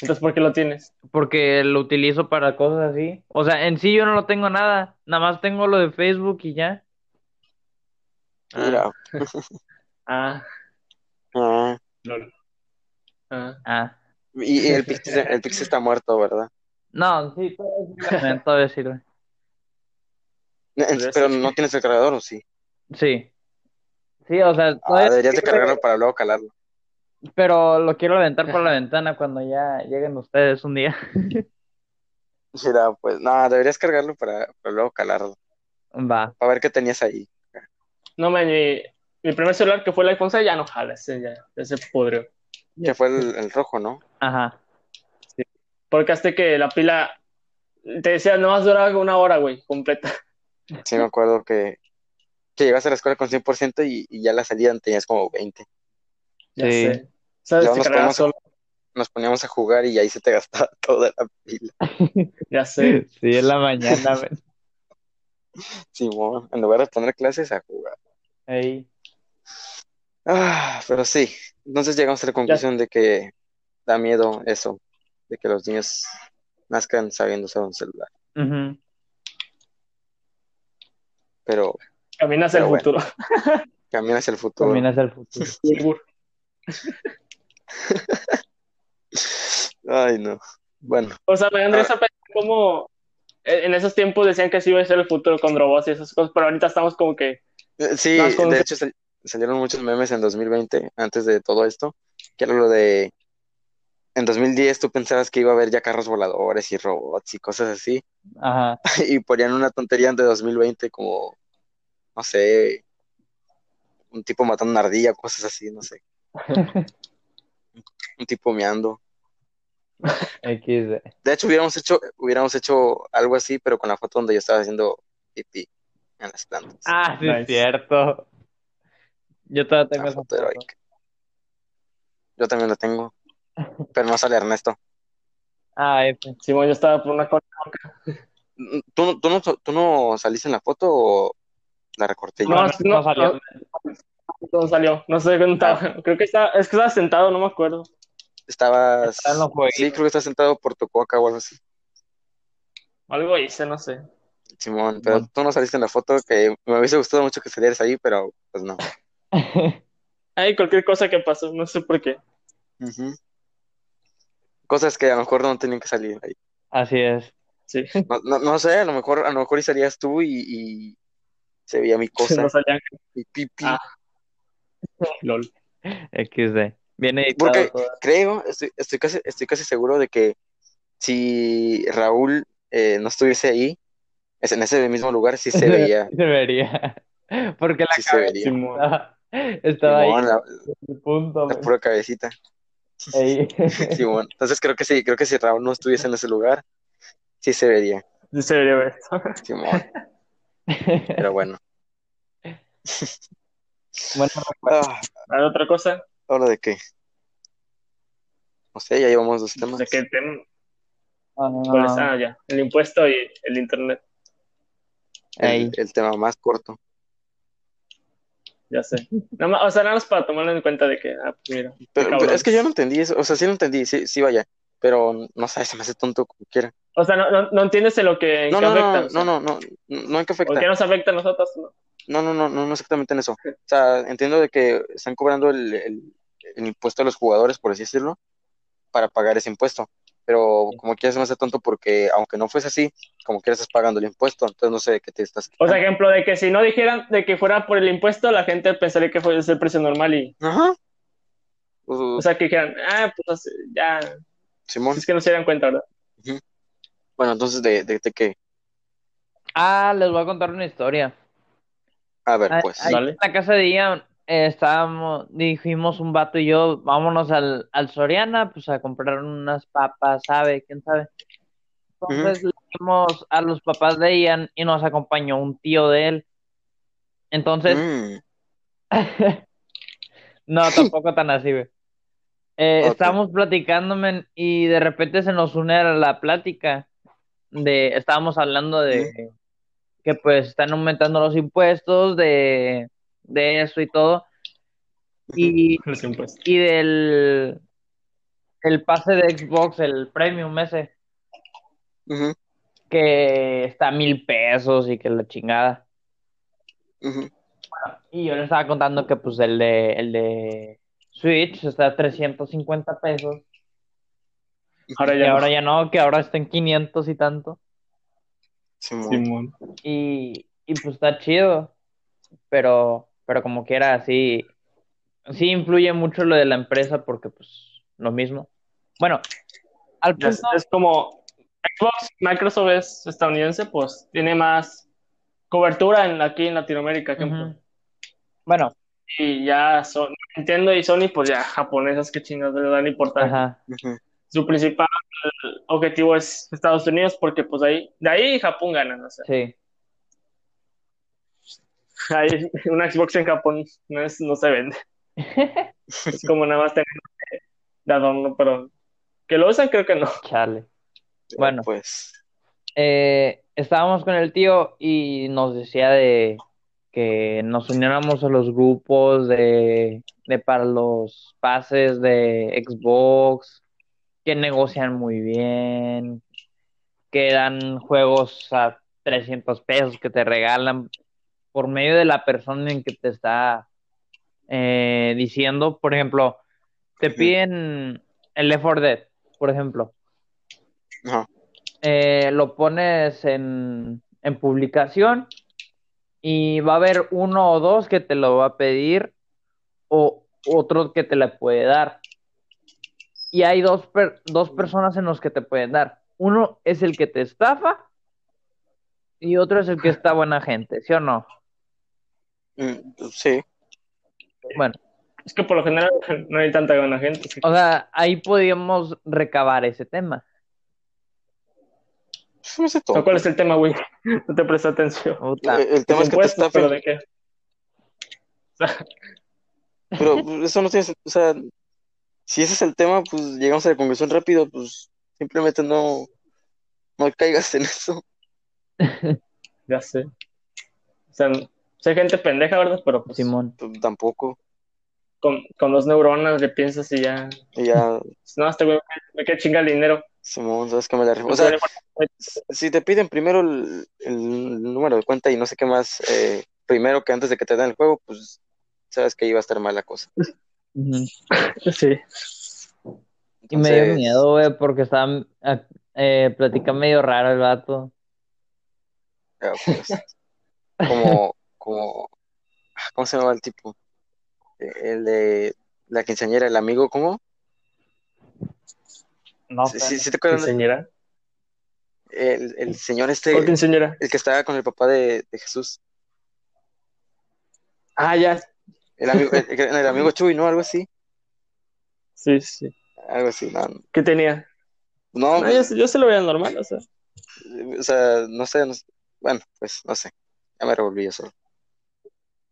S3: Entonces, ¿por qué lo tienes?
S2: porque lo utilizo para cosas así. O sea, en sí yo no lo tengo nada, nada más tengo lo de Facebook y ya.
S1: Mira,
S3: Ah, (laughs)
S1: ah,
S3: lol. Ah.
S2: Ah,
S1: y, y el Pixie, el Pixie está muerto, ¿verdad?
S2: no, sí, todavía sirve, (laughs) todavía sirve.
S1: Pero no tienes el cargador, ¿o sí?
S2: Sí. Sí, o sea,
S1: Ah,
S2: todavía
S1: deberías de cargarlo para luego calarlo.
S2: pero lo quiero aventar por la (laughs) ventana cuando ya lleguen ustedes un día.
S1: Mira, pues, no, deberías cargarlo para, para luego calarlo.
S2: Va.
S1: Para ver qué tenías ahí.
S3: No, man, mi, mi primer celular que fue el iPhone 6 ya no jala, ese ya, ya se pudrió.
S1: Que fue el, el rojo, ¿no?
S2: Ajá.
S3: Porque hasta que la pila, te decía, no más duraba una hora, güey, completa.
S1: Sí, me acuerdo que, que llegaste a la escuela con 100% y, y ya la salida tenías como 20.
S3: Ya
S2: Sí.
S3: sé. ¿Sabes?
S1: Ya nos
S3: solo,
S1: Nos poníamos a jugar y ahí se te gastaba (laughs) toda la pila. (laughs)
S3: ya sé.
S2: Sí, en la mañana. (laughs)
S1: Simón, en lugar de poner clases a jugar.
S2: Ey.
S1: Ah, pero sí, entonces llegamos a la conclusión de que da miedo eso, de que los niños nazcan sabiendo usar un celular. Pero
S3: Caminas el
S1: Pero bueno. (laughs)
S3: futuro.
S1: camina hacia el futuro.
S2: Combina hacia el futuro.
S1: Ay, no. Bueno,
S3: O sea, me Andrés, como en esos tiempos decían que sí iba a ser el futuro con robots y esas cosas, pero ahorita estamos como que
S1: eh, sí, de hecho, salieron muchos memes en 2020, antes de todo esto, que era lo de, en 2010 tú pensabas que iba a haber ya carros voladores y robots y cosas así,
S2: Ajá. (laughs)
S1: y ponían una tontería de 2020 como, no sé, un tipo matando una ardilla, cosas así, no sé, (laughs) un tipo meando. De hecho, hubiéramos hecho, hubiéramos hecho algo así, pero con la foto donde yo estaba haciendo pipí en las plantas.
S2: Ah, sí,
S3: Nice.
S2: es cierto. Yo todavía tengo
S1: Una
S2: esa
S1: foto heroica. Yo también la tengo, pero no sale Ernesto.
S2: Ah, F.
S3: Simón, yo estaba por una cosa. (laughs)
S1: ¿Tú, no- tú, no, tú no saliste en la foto o la recorté yo?
S3: No,
S2: No, salió.
S3: No salió, no sé dónde estaba. Creo que estaba, es que estaba sentado, no me acuerdo.
S1: Estabas.
S2: Jueguitos.
S1: Sí, creo que estás sentado por tu coca o algo así.
S3: Algo hice, no sé.
S1: Simón, pero tú no saliste en la foto que me hubiese gustado mucho que salieras ahí, pero pues no. (laughs)
S3: Ay, cualquier cosa que pasó, no sé por qué.
S1: Cosas que a lo mejor no tenían que salir ahí.
S2: Así es.
S3: Sí, (laughs)
S1: No, no, no sé, a lo mejor, a lo mejor y salías tú y, y se veía mi cosa,
S3: no
S1: mi pipi.
S3: Ah. (laughs) LOL.
S2: XD. Viene editado
S1: Porque
S2: todo.
S1: creo, estoy, estoy casi, estoy casi seguro de que si Raúl eh, no estuviese ahí, es en ese mismo lugar sí se veía,
S2: Se vería. Porque la
S1: sí se vería.
S3: Simón.
S2: estaba ahí
S1: la,
S2: punto.
S1: la pura cabecita. (laughs) Simón. (laughs) Entonces creo que sí, creo que si Raúl no estuviese en ese lugar, sí se vería.
S3: Sí se debería ver.
S1: Simón. Pero bueno. (laughs)
S2: Bueno,
S1: Ah,
S3: ¿Hay otra cosa?
S1: ¿Ahora de qué? No sé, ya llevamos dos temas.
S3: ¿De qué tema?
S2: ah,
S3: ¿Cuál es? Ah, ya. El impuesto y el internet.
S1: el tema más corto.
S3: Ya sé. Nada más, o sea, nada más para tomarlo en cuenta de que, ah, pues mira.
S1: Pero, pero es que yo no entendí eso. O sea, sí lo entendí, sí, sí vaya. Pero no sé, se me hace tonto como quiera.
S3: O sea, no, no, no entiendes en lo que, en
S1: No,
S3: qué
S1: no,
S3: afecta.
S1: no,
S3: o sea,
S1: no, no, no, no en qué
S3: ¿Por
S1: afecta.
S3: qué nos afecta a nosotros? No.
S1: No, no, no, no, no exactamente en eso. O sea, entiendo de que están cobrando el, el, el impuesto a los jugadores, por así decirlo, para pagar ese impuesto. Pero como quieras me hace tonto porque aunque no fuese así, como quieras estás pagando el impuesto, entonces no sé de qué te estás
S3: O
S1: quejando.
S3: sea, ejemplo de que si no dijeran de que fuera por el impuesto, la gente pensaría que fuese el precio normal y,
S1: Ajá. Pues,
S3: o sea, que dijeran, ah, pues ya,
S1: Simón.
S3: es que no se dieran cuenta, ¿verdad?
S1: Bueno, entonces de, de, de qué.
S2: Ah, les voy a contar una historia.
S1: A ver,
S2: Ah,
S1: pues.
S2: ahí en la casa de Ian eh, estábamos, dijimos un vato y yo, vámonos al, al Soriana, pues a comprar unas papas, ¿sabe? ¿Quién sabe? Entonces le dijimos a los papás de Ian y nos acompañó un tío de él. Entonces,
S1: Mm, (laughs)
S2: no, tampoco tan así, güey. Eh. Estábamos platicando, men, y de repente se nos une la plática de, estábamos hablando de que pues están aumentando los impuestos, de, de eso y todo, y, (laughs) y del el pase de Xbox, el premium ese, que está a mil pesos y que la chingada. Y yo le estaba contando que pues el de, el de Switch está a 350 pesos.
S3: Ahora
S2: Y
S3: ya
S2: ahora ya no, que ahora está en 500 y tanto.
S1: Simón.
S3: Simón.
S2: Y, y pues está chido. Pero, pero como quiera, sí, sí influye mucho lo de la empresa porque pues lo mismo. Bueno, al punto,
S3: Es, es como Xbox, Microsoft es estadounidense, pues tiene más cobertura en, aquí en Latinoamérica, ejemplo.
S2: Ujú. bueno,
S3: Y ya son, Nintendo y Sony, pues ya japonesas que chingados le dan importancia. Su principal objetivo es Estados Unidos, porque pues ahí, de ahí Japón gana, no sé.
S2: sí.
S3: Ahí, una Xbox en Japón no, es, no se vende. (laughs) Es como nada más tener de adorno, pero que lo usan creo que no.
S2: Chale.
S1: Pero,
S2: Bueno.
S1: Pues.
S2: Eh, estábamos con el tío y nos decía de que nos uniéramos a los grupos de, de para los pases de Xbox, que negocian muy bien, que dan juegos a 300 pesos que te regalan por medio de la persona en que te está eh, diciendo, por ejemplo, te piden el Left 4 Dead, por ejemplo
S1: Ajá.
S2: eh, lo pones en, en publicación y va a haber uno o dos que te lo va a pedir o otro que te la puede dar. Y hay dos, per- dos personas en los que te pueden dar. Uno es el que te estafa y otro es el que está buena gente, ¿sí o no?
S1: Mm, sí.
S2: Bueno,
S3: Es que por lo general no hay tanta buena gente. sí.
S2: o sea, ahí podíamos recabar ese tema.
S1: No sé todo.
S3: ¿O ¿Cuál es el tema, güey? No te presté atención.
S2: Puta.
S1: El tema es que te estafen,
S3: pero de qué? O sea,
S1: pero eso no tiene, sen- o sea, si ese es el tema, pues llegamos a la conclusión rápido, pues simplemente no, no caigas en eso. (laughs)
S3: ya sé. O sea, soy gente pendeja, ¿verdad? Pero pues
S2: Simón.
S1: Pues, tampoco.
S3: con, con dos neuronas le piensas y ya.
S1: Y ya,
S3: No, este güey me queda chinga el dinero.
S1: Simón, sabes que me la. O sea, si te piden primero el, el número de cuenta y no sé qué más, eh, primero que antes de que te den el juego, pues sabes que iba a estar mal la cosa.
S3: Sí.
S2: Y me dio miedo, güey, porque estaba ah, eh, platica medio raro el vato.
S1: ya, pues, como, como, ¿cómo se llama el tipo? El de la quinceañera, el amigo, ¿cómo?
S2: No
S1: Sí,
S2: sé.
S1: sí, sí te acuerdas?
S3: Quinceañera.
S1: El, el señor
S3: ¿Cuál
S1: este,
S3: quinceañera?
S1: el que estaba con el papá de, de Jesús,
S3: Ah, ya.
S1: el amigo, el, el- el amigo Chuy, ¿no? Algo así,
S3: Sí, sí.
S1: algo así, no,
S3: ¿Qué tenía?
S1: no,
S3: No, yo, yo se lo veía normal, o sea.
S1: o sea, no sé, no sé. bueno, pues, no sé, ya me revolví yo solo.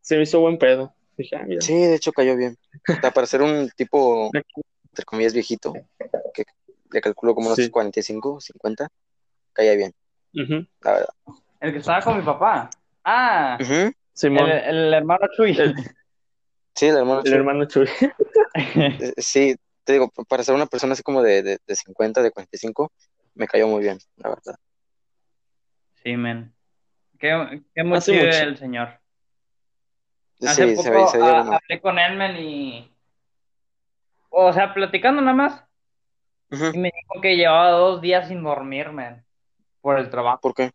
S3: Se me hizo buen pedo. Dije, ah, mira.
S1: Sí, de hecho cayó bien. O sea, para ser un tipo, entre comillas, viejito, que le calculo como unos
S3: Sí.
S1: 45, 50, caía bien, la verdad.
S2: El que estaba con mi papá. Ah,
S1: Ujú,
S2: el,
S3: Simón,
S2: el hermano Chuy.
S3: El-
S1: Sí, el hermano
S3: el
S1: Chuy.
S3: hermano Chuy. (laughs)
S1: Eh, Sí, te digo, para ser una persona así como de, de, de 50, de 45, me cayó muy bien, la verdad.
S2: Sí, men. Qué, qué
S3: mucho.
S2: el señor. Hace
S1: Sí,
S2: poco
S1: se ve, se veía bueno.
S2: hablé con él, men, y... O sea, platicando nada más. Y me dijo que llevaba dos días sin dormir, men. Por el trabajo.
S1: ¿Por qué?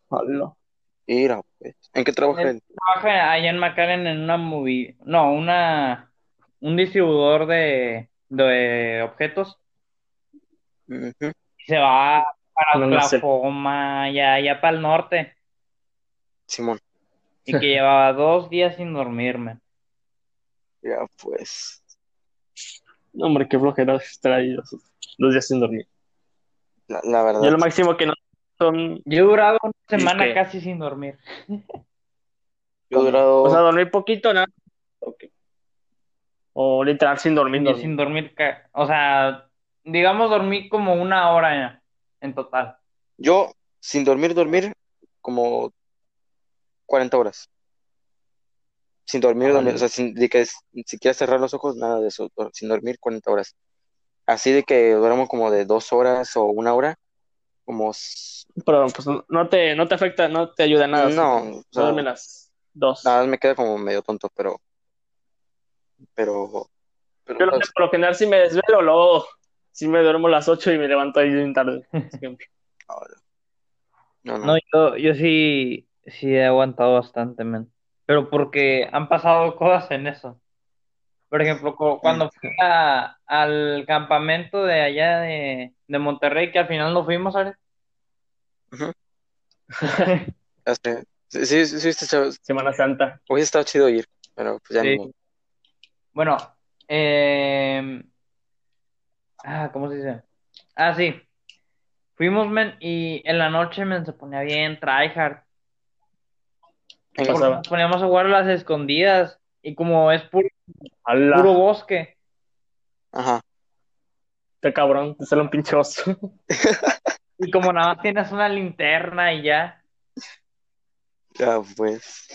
S1: Mira, pues. ¿En qué trabaja
S2: Él trabaja allá en McAllen en una movie... No, una... Un distribuidor de, de objetos. Y se va para
S3: No, no sé.
S2: Oklahoma, ya, ya para el norte.
S1: Simón.
S2: Y que llevaba dos días sin dormir, men. (laughs)
S1: Ya, pues.
S3: No, hombre, qué flojera estar ahí dos, dos días sin dormir.
S1: La, la verdad.
S3: Yo lo máximo que no son,
S2: Yo he durado una semana casi sin dormir. (laughs)
S1: Yo he durado.
S3: o sea, dormir poquito, nada. Ok. O literal sin dormir.
S2: Yo
S3: dormir.
S2: sin dormir, ca- o sea, digamos dormí como una hora en total.
S1: Yo, sin dormir, dormir, como 40 horas. Sin dormir,
S3: Órale.
S1: dormir, o sea, sin de que siquiera cerrar los ojos, nada de eso, sin dormir 40 horas. Así de que duermo como de dos horas o una hora, como,
S3: Pero pues no- te, no te afecta, no te ayuda nada.
S1: no,
S3: que
S1: o sea,
S3: duerme las dos.
S1: nada, más me queda como medio tonto, pero, pero, pero,
S3: Yo lo
S1: pues,
S3: sé, por lo general si me desvelo, luego si me duermo a las 8 y me levanto ahí bien tarde. ejemplo. (laughs)
S1: no, no,
S2: No, yo, yo sí, sí he aguantado bastante, men. Pero porque han pasado cosas en eso. Por ejemplo, cu- cuando fui a- al campamento de allá de, de Monterrey, que al final no fuimos, ¿sabes? (laughs)
S1: Este, sí, sí, sí, está chido.
S3: Semana Santa.
S1: Hubiese estado chido ir, pero pues ya
S2: Sí.
S1: ni-
S2: Bueno, eh... ah, ¿cómo se dice? Ah, sí. Fuimos, men, y en la noche, men, se ponía bien tryhard.
S3: ¿Qué
S1: En-
S2: Porque
S3: pasaba?
S2: Nos poníamos a jugar a las escondidas. Y como es puro, bosque.
S1: Ajá,
S3: Qué cabrón, te sale un pinche oso.
S2: Y como nada más tienes una linterna y ya.
S1: ya pues.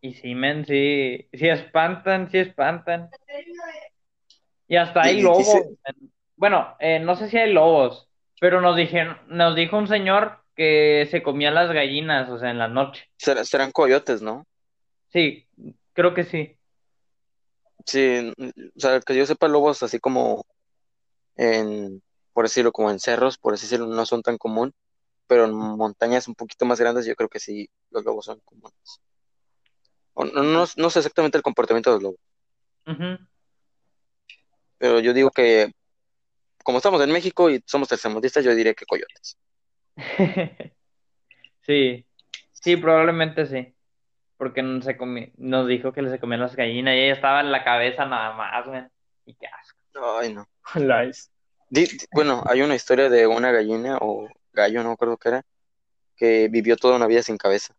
S2: Y sí, men, sí, sí espantan, sí espantan. Y hasta hay lobos. Bueno, eh, no sé si hay lobos, pero nos dijeron, nos dijo un señor que se comía las gallinas, o sea, en la noche.
S1: Ser- serán coyotes, ¿no?
S2: Sí, creo que sí.
S1: Sí, o sea, que yo sepa, lobos así como en, por decirlo, como en cerros, por decirlo, no son tan común. pero en montañas un poquito más grandes yo creo que sí, los lobos son comunes. O no, no, no sé exactamente el comportamiento de los lobos, pero yo digo que como estamos en México y somos tercermundistas, yo diría que coyotes. (laughs)
S2: Sí, sí, probablemente sí. Porque no se comi- nos dijo que se comían las gallinas y ella estaba en la cabeza nada más, güey. Y qué asco.
S1: Ay, no.
S3: Lies.
S1: Di- di- bueno, hay una historia de una gallina o gallo, no me acuerdo qué era, que vivió toda una vida sin cabeza.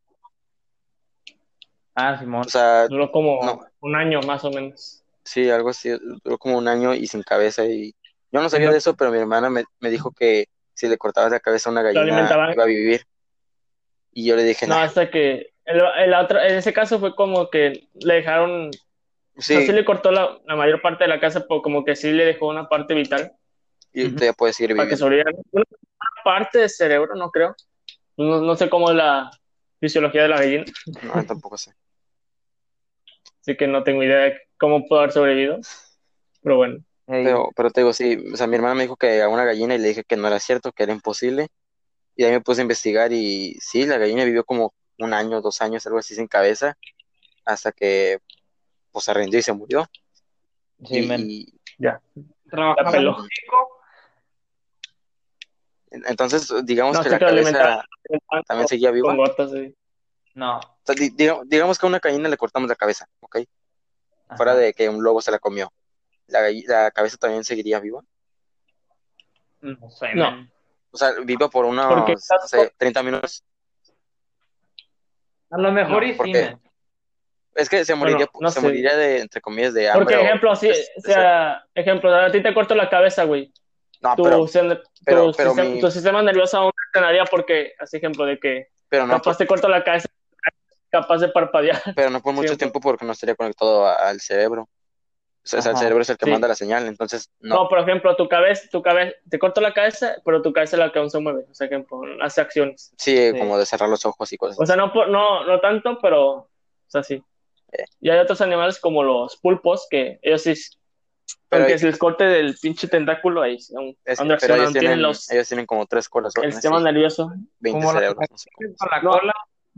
S2: Ah, Simón.
S1: O sea,
S3: Duró como
S1: No.
S3: un año más o menos.
S1: sí, algo así, duró como un año y sin cabeza y yo no sabía de eso, pero mi hermana me, me dijo que si le cortabas la cabeza a una gallina iba a vivir. Y yo le dije,
S3: No,
S1: no,
S3: hasta que el, el otro- en ese caso fue como que le dejaron, o sea,
S1: sí,
S3: sí le cortó la, la mayor parte de la casa, pero como que sí le dejó una parte vital
S1: y
S2: Ujú.
S1: todavía puedes seguir
S3: para que
S1: viviendo.
S3: sobreviviera. Una parte del cerebro, no creo. No, no sé cómo es la fisiología de la gallina,
S1: No, (laughs) tampoco sé.
S3: así que no tengo idea de cómo pudo haber sobrevivido. Pero bueno,
S1: Pero, pero te digo, sí, o sea, mi hermana me dijo que a una gallina y le dije que no era cierto, que era imposible. Y ahí me puse a investigar y sí, la gallina vivió como un año, dos años, algo así sin cabeza, hasta que pues se rindió y se murió.
S2: sí,
S1: Y,
S2: men.
S1: y
S3: ya.
S2: Trabajaba en
S1: entonces, digamos
S3: No
S1: que la cabeza también seguía viva.
S3: Con gotas, sí.
S2: No.
S1: O sea, di- diga- digamos que a una gallina le cortamos la cabeza, ¿ok? Fuera de que un lobo se la comió. La, cabeza también seguiría viva.
S2: No sé,
S3: No.
S1: O sea, viva por unos,
S3: Porque
S1: no sé, 30 minutos.
S2: A lo mejor
S1: No,
S2: y sí.
S1: Es que se moriría,
S3: no
S1: se
S3: sé.
S1: moriría de, entre comillas, de hambre.
S3: Porque,
S1: o-
S3: ejemplo, si,
S1: pues,
S3: o sea, ejemplo, a ti te corto la cabeza, güey.
S1: No,
S3: tu,
S1: pero,
S3: sen-
S1: pero-
S3: tu
S1: pero
S3: sistema,
S1: mi-
S3: tu sistema nervioso aún reaccionaría porque, así ejemplo, de que
S1: pero no,
S3: capaz te corto la cabeza, capaz de parpadear.
S1: pero no por (laughs) mucho
S3: Sí,
S1: tiempo porque no estaría conectado al cerebro. O sea, el cerebro es el que
S3: Sí.
S1: manda la señal, entonces
S3: No.
S1: no.
S3: por ejemplo, tu cabeza, tu cabeza, te corto la cabeza, pero tu cabeza es la que aún se mueve. O sea, ejemplo, hace acciones.
S1: Sí,
S2: Sí.
S1: como de cerrar los ojos y cosas.
S3: O sea, no, por- no, no tanto, pero, o sea, sí.
S1: Eh.
S3: Y hay otros animales como los pulpos que ellos sí,
S1: Pero-
S3: aunque se les corte del pinche tentáculo, ahí aún,
S1: Es- pero ellos
S3: tienen
S1: tienen,
S3: los,
S1: ellos tienen como tres corazones
S3: el sistema nervioso.
S1: 20
S2: Como la-
S1: cerebros. no sé cómo.
S2: Con la cola.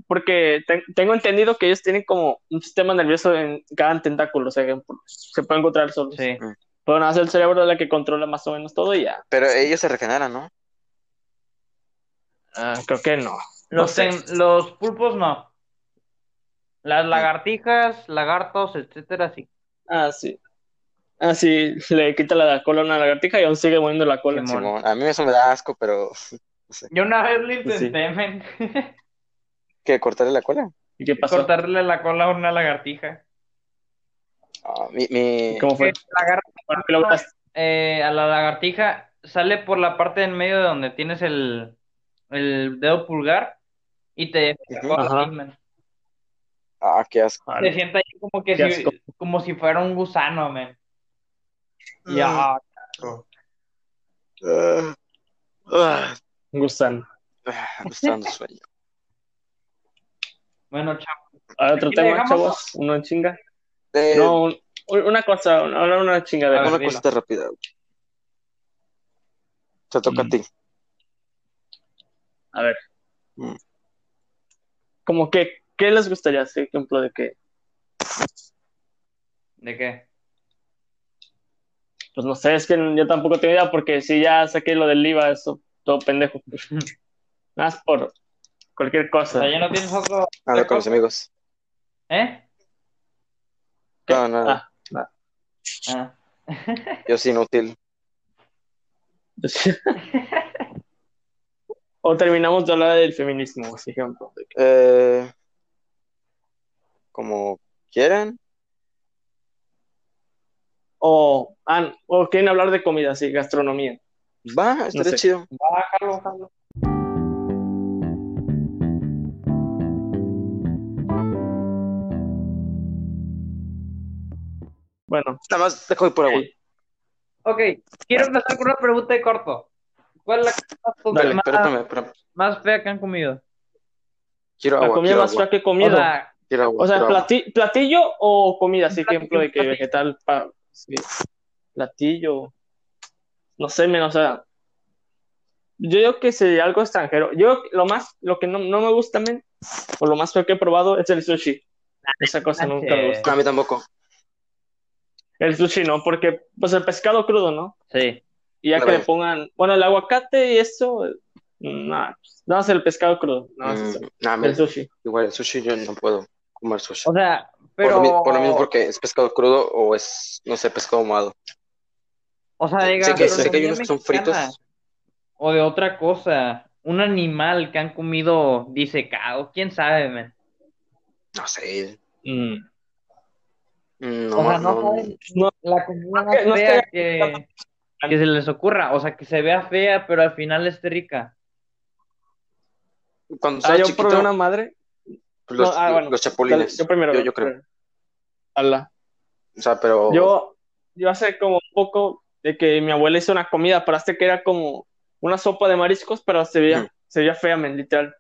S3: Porque te- tengo entendido que ellos tienen como un sistema nervioso en cada tentáculo, o sea, que se pueden encontrar solos.
S2: Sí.
S3: Pero nada, es el cerebro la que controla más o menos todo y ya.
S1: Pero ellos se regeneran, ¿no?
S3: Ah, creo que no.
S2: Los, ten- los pulpos no. Las lagartijas, lagartos, etcétera, sí.
S3: Ah, sí. Ah, sí, le quita la cola a una lagartija y aún sigue moviendo la cola.
S2: Simón.
S1: Simón. A mí eso me da asco, pero (laughs)
S2: Yo una vez lo
S3: Pues sí.
S2: intenté, men. (laughs)
S1: ¿qué? ¿Cortarle la cola?
S3: ¿Y qué pasó?
S2: Cortarle la cola a una lagartija.
S1: Ah, mi, mi-
S3: ¿Cómo fue?
S2: Eh, a la lagartija sale por la parte en medio de donde tienes el, el dedo pulgar y te.
S3: Ajá.
S1: Ah, qué asco.
S2: Te sienta ahí como que si, como si fuera un gusano, men.
S1: Mm.
S2: Ya.
S1: Ah, ah,
S3: Un gusano.
S1: me está dando sueño.
S2: Bueno, chao.
S3: Ah, otro
S2: ¿Aquí le
S3: tema,
S2: dejamos?
S3: chavos. Uno en chinga.
S1: Eh,
S3: No, un- una cosa, una, una chingadera.
S2: A ver,
S1: una
S2: dilo.
S1: cosita rápida. Te toca a
S3: Mm.
S1: ti.
S3: A ver.
S1: Mm.
S3: Como que, ¿qué les gustaría? Así, ejemplo de que,
S2: ¿De qué?
S3: pues no sé, es que yo tampoco tengo idea porque si ya saqué lo del IVA, eso, todo pendejo. (laughs) Más por cualquier
S2: O
S3: cosa.
S2: sea, ya no tienes otro.
S1: Habla con los amigos.
S2: ¿Eh?
S3: ¿Qué?
S1: No, no,
S3: Ah,
S2: Ah.
S1: yo sí inútil. (laughs)
S3: o terminamos de hablar del feminismo, por ejemplo.
S1: Eh, como quieran.
S3: O, ah, o quieren hablar de comida, sí, gastronomía.
S1: Va, estaría
S3: sé.
S1: chido.
S2: Bájalo, jalo.
S3: Bueno,
S1: Nada más dejo de por agua.
S3: ok.
S2: Quiero empezar con una pregunta de corto. ¿Cuál es la cosa
S3: Dale,
S2: más,
S1: espérame, espérame.
S2: más fea que han comido?
S1: Quiero
S3: la
S1: agua,
S3: comida
S1: quiero
S3: más
S1: agua,
S3: fea que he
S2: O
S3: comido.
S2: sea,
S1: quiero agua,
S3: O sea,
S1: quiero agua.
S3: plati- platillo o comida, así ejemplo de que vegetal, pa- sí. platillo, no sé, men, o sea, Yo digo que sería algo extranjero. Yo lo más, lo que no, no me gusta también, o lo más feo que he probado es el sushi. Esa cosa nunca me gusta.
S1: A mí tampoco.
S3: El sushi no, porque pues el pescado crudo, ¿no?
S2: Sí.
S3: Y ya que le pongan, bueno, el aguacate y eso, nada, pues, nada más el pescado crudo, nada más
S1: Mm,
S3: eso.
S1: nah,
S3: el sushi.
S1: igual el sushi yo no puedo comer sushi.
S2: O sea,
S1: Por
S2: pero.
S1: lo, por lo mismo porque es pescado crudo o es, no sé, pescado ahumado.
S2: O sea, de
S1: Sé que-
S2: gastronomía
S1: sé que hay unos que son fritos.
S2: O de otra cosa. Un animal que han comido disecado. ¿Quién sabe, man?
S1: No sé.
S3: Mm.
S1: Mm,
S2: O
S1: No,
S2: sea, no
S1: no,
S2: saben
S3: No,
S2: la comida
S3: No,
S2: más
S3: no
S2: fea que, que se les ocurra. O sea, que se vea fea, pero al final esté rica.
S1: Cuando
S3: ah, yo
S1: chiquito,
S3: probé una madre.
S1: pues, los,
S3: no, ah, bueno,
S1: los chapulines.
S3: Yo primero.
S1: Yo, yo creo.
S3: Ala.
S1: O sea, pero.
S3: Yo, yo hace como un poco de que mi abuela hizo una comida, pero hasta que era como una sopa de mariscos, pero se veía, se veía fea, men, literal.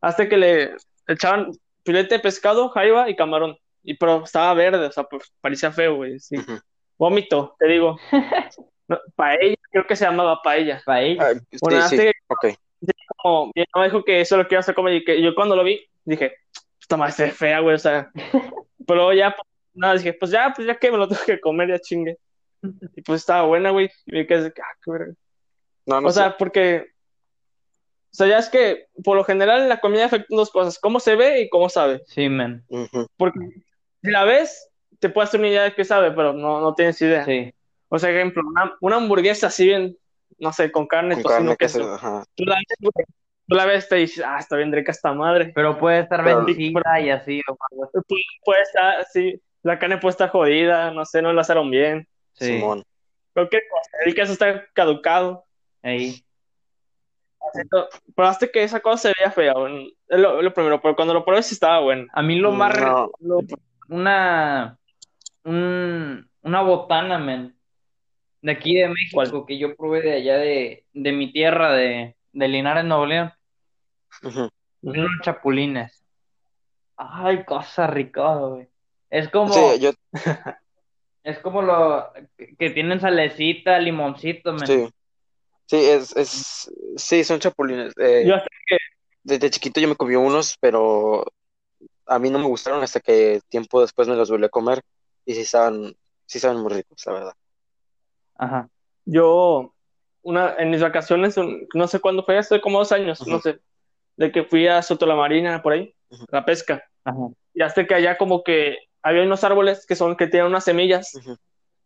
S3: Hasta que le echaban filete de pescado, jaiba y camarón. Y pero estaba verde, o sea, pues parecía feo, güey. Sí. Vómito, te digo. (laughs) No, paella, creo que se llamaba paella.
S2: Paella.
S1: Sí,
S3: Bueno,
S1: sí,
S3: hasta que
S1: ok.
S3: como, mi mamá dijo que eso lo a hacer comer y que yo cuando lo vi, dije, esta madre ve fea, güey, o sea. (laughs) Pero ya, pues, nada, dije, pues ya, pues ya que me lo (laughs) tengo que comer, ya chingue. Y pues estaba buena, güey. Y me quedé, ah, qué verga.
S1: No, no
S3: O
S1: sé.
S3: sea, porque, o sea, ya es que por lo general la comida afecta dos cosas, cómo se ve y cómo sabe.
S2: Sí, man.
S1: Ujú.
S3: Porque si la ves, te puedes hacer una idea de qué sabe, pero no, no tienes idea.
S2: Sí.
S3: O sea, ejemplo, una, una hamburguesa así bien, no sé, con carne,
S1: Con
S3: tocino,
S1: carne,
S3: queso.
S1: queso, ajá.
S3: Tú la ves, güey, tú la ves, te dices, ah, está bien rica esta madre.
S2: Pero puede estar
S1: Pero-
S2: vencida y así. O algo así.
S3: Puede estar, sí, la carne puede estar jodida, no sé, no la asaron bien.
S2: Sí.
S1: Simón.
S3: Cualquier cosa, el queso está caducado.
S2: Ahí.
S3: Pero hasta que esa cosa se veía fea, bueno, es lo, lo primero, pero cuando lo probé sí estaba bueno.
S2: A mí lo más.
S1: No.
S2: lo- una. un- una botana, man. De aquí de México,
S3: ¿Cuál?
S2: que yo probé de allá de, de mi tierra, de, de Linares, Nuevo León. Unos chapulines. Ay, cosa rica, güey. Es como,
S1: Sí, yo, (laughs)
S2: es como lo que, tienen salecita, limoncito, man.
S1: sí. Sí, es, es, sí, son chapulines. Eh,
S3: Yo hasta que,
S1: desde chiquito yo me comí unos, pero a mí no me gustaron hasta que tiempo después me los volví a comer y sí saben, sí saben muy ricos, la verdad.
S2: Ajá.
S3: yo, una, en mis vacaciones, un- no sé cuándo fue, hace como dos años, no sé, de que fui a Soto la Marina, por ahí, la pesca.
S2: Ajá.
S3: Y hasta que allá como que había unos árboles que son, que tienen unas semillas,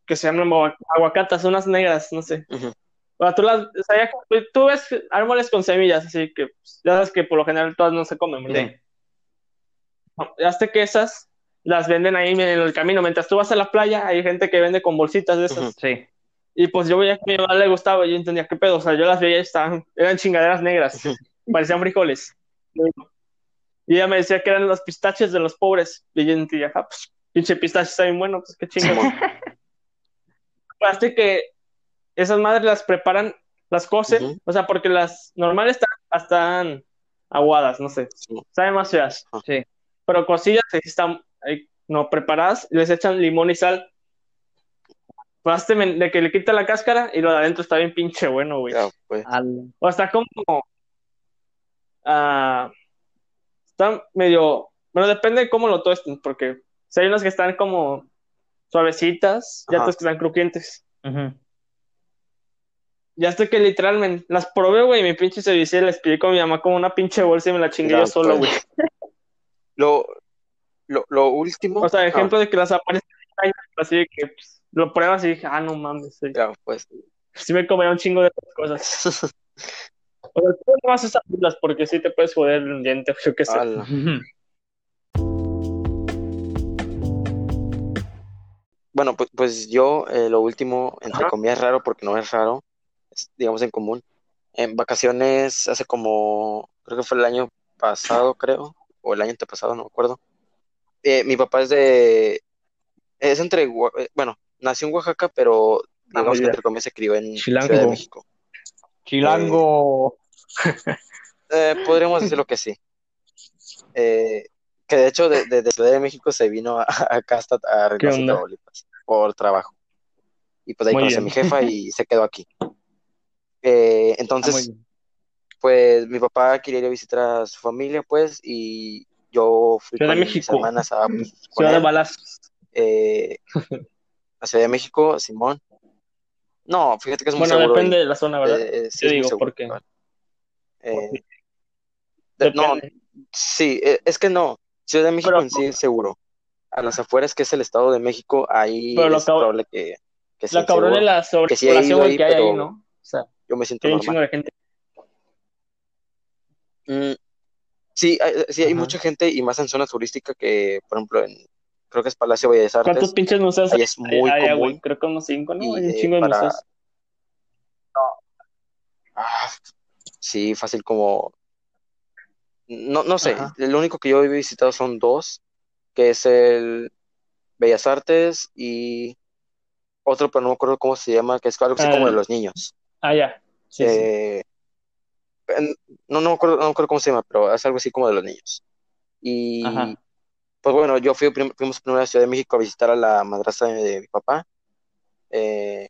S3: que se llaman agua- aguacatas, unas negras, no sé.
S1: ujú.
S3: O sea, tú, las, o sea, ya- tú ves árboles con semillas, así que pues, ya sabes que por lo general todas no se comen, ¿verdad?
S2: Sí.
S3: Hasta que esas las venden ahí en el camino. Mientras tú vas a la playa, hay gente que vende con bolsitas de esas.
S2: Sí.
S3: Y pues yo veía que a mi mamá le gustaba, yo entendía qué pedo. O sea, yo las veía y estaban, eran chingaderas negras, parecían frijoles. Y ella me decía que eran los pistaches de los pobres. Y yo entendía, ah, pues, pinche pistache está bien bueno, pues qué chingón. Hasta (laughs) que esas madres las preparan, las cocen, o sea, porque las normales están, están aguadas, no sé,
S1: Simón.
S3: saben más feas.
S2: Sí.
S3: Pero sí están eh, no preparadas y les echan limón y sal. Pues hazte men- de que le quita la cáscara y lo de adentro está bien pinche bueno, güey.
S1: Ya, pues.
S3: O está como ah, está medio, bueno, depende de cómo lo tosten, porque si hay unas que están como suavecitas y
S1: Ajá.
S3: otras que están crujientes. Ya hasta que literalmente las probé, güey, y mi pinche ceviche les pedí con mi mamá como una pinche bolsa y me la chingué
S1: Ya,
S3: yo solo, güey. (laughs)
S1: Lo, lo, lo último.
S3: O sea,
S1: ah,
S3: ejemplo de que las aparecen así de que pues, lo pruebas y dije, ah, no mames, sí.
S1: ya, pues.
S3: sí me comía un chingo de cosas. (laughs) O sea, tú no vas a esas porque sí te puedes joder un diente o yo qué sé.
S1: Ala. (laughs) Bueno, pues, pues yo eh, lo último, entre comillas, raro, porque no es raro, es, digamos en común. En vacaciones, hace como, creo que fue el año pasado, creo, o el año antepasado, no me acuerdo. Eh, mi papá es de, es entre, eh, bueno, nació en Oaxaca, pero digamos que entre comillas se crió en
S3: Chilango.
S1: Ciudad de México.
S2: Chilango.
S1: Eh, podríamos decirlo que sí. Eh, que de hecho de, de- de Ciudad de México se vino a, (laughs) acá hasta a? Tamaulipas, por trabajo. Y pues ahí
S3: Muy
S1: conocí a mi jefa y se quedó aquí. (laughs) Eh,
S2: Ah,
S1: entonces. Pues mi papá quería ir a visitar a su familia, pues, y yo fui
S3: Ciudad
S1: con
S3: de
S1: mis
S3: México.
S1: hermanas a, pues, (laughs)
S3: Ciudad de balas.
S1: eh, a Ciudad de México, Simón. No, fíjate que es muy
S3: Bueno,
S1: seguro.
S3: depende
S1: ahí.
S3: de la zona, ¿verdad?
S1: Eh, sí,
S3: Yo digo,
S1: seguro,
S3: ¿por qué?
S1: igual. Eh, de- no, sí, eh, es que no. Ciudad de México
S3: Pero-
S1: en sí es seguro. A las afueras, que es el Estado de México, ahí
S3: Pero lo
S1: es probable que, que sea
S3: La es
S1: inseguro.
S3: la
S1: Que sí
S3: sobrepoblación güey,
S1: ahí,
S3: que hay ahí, ¿no? O sea,
S1: yo me siento
S3: que hay un
S1: normal.
S3: chingo de gente.
S1: Mm, sí, hay, sí, hay
S3: Ajá.
S1: mucha gente y más en zona turística que, por ejemplo, en, creo que es Palacio Bellas
S3: ¿Cuántos
S1: Artes,
S3: pinches museos hay
S1: es muy
S3: allá,
S1: común.
S3: güey? Creo que unos cinco, ¿no?
S1: Y,
S3: Hay un
S1: eh,
S3: chingo de
S1: para-
S3: museos.
S1: Ah, sí, fácil como... No, no sé,
S3: Ajá.
S1: lo único que yo he visitado son dos, que es el Bellas Artes y otro, pero no me acuerdo cómo se llama, que es algo así como de
S3: Ah.
S1: los niños.
S3: Ah, ya. Sí, sí.
S1: Eh, no, no me acuerdo, no me acuerdo cómo se llama, pero es algo así como de los niños. Y
S2: Ajá.
S1: pues bueno, yo fui, prim- fuimos primero a la Ciudad de México a visitar a la madrastra de, de mi papá. Eh,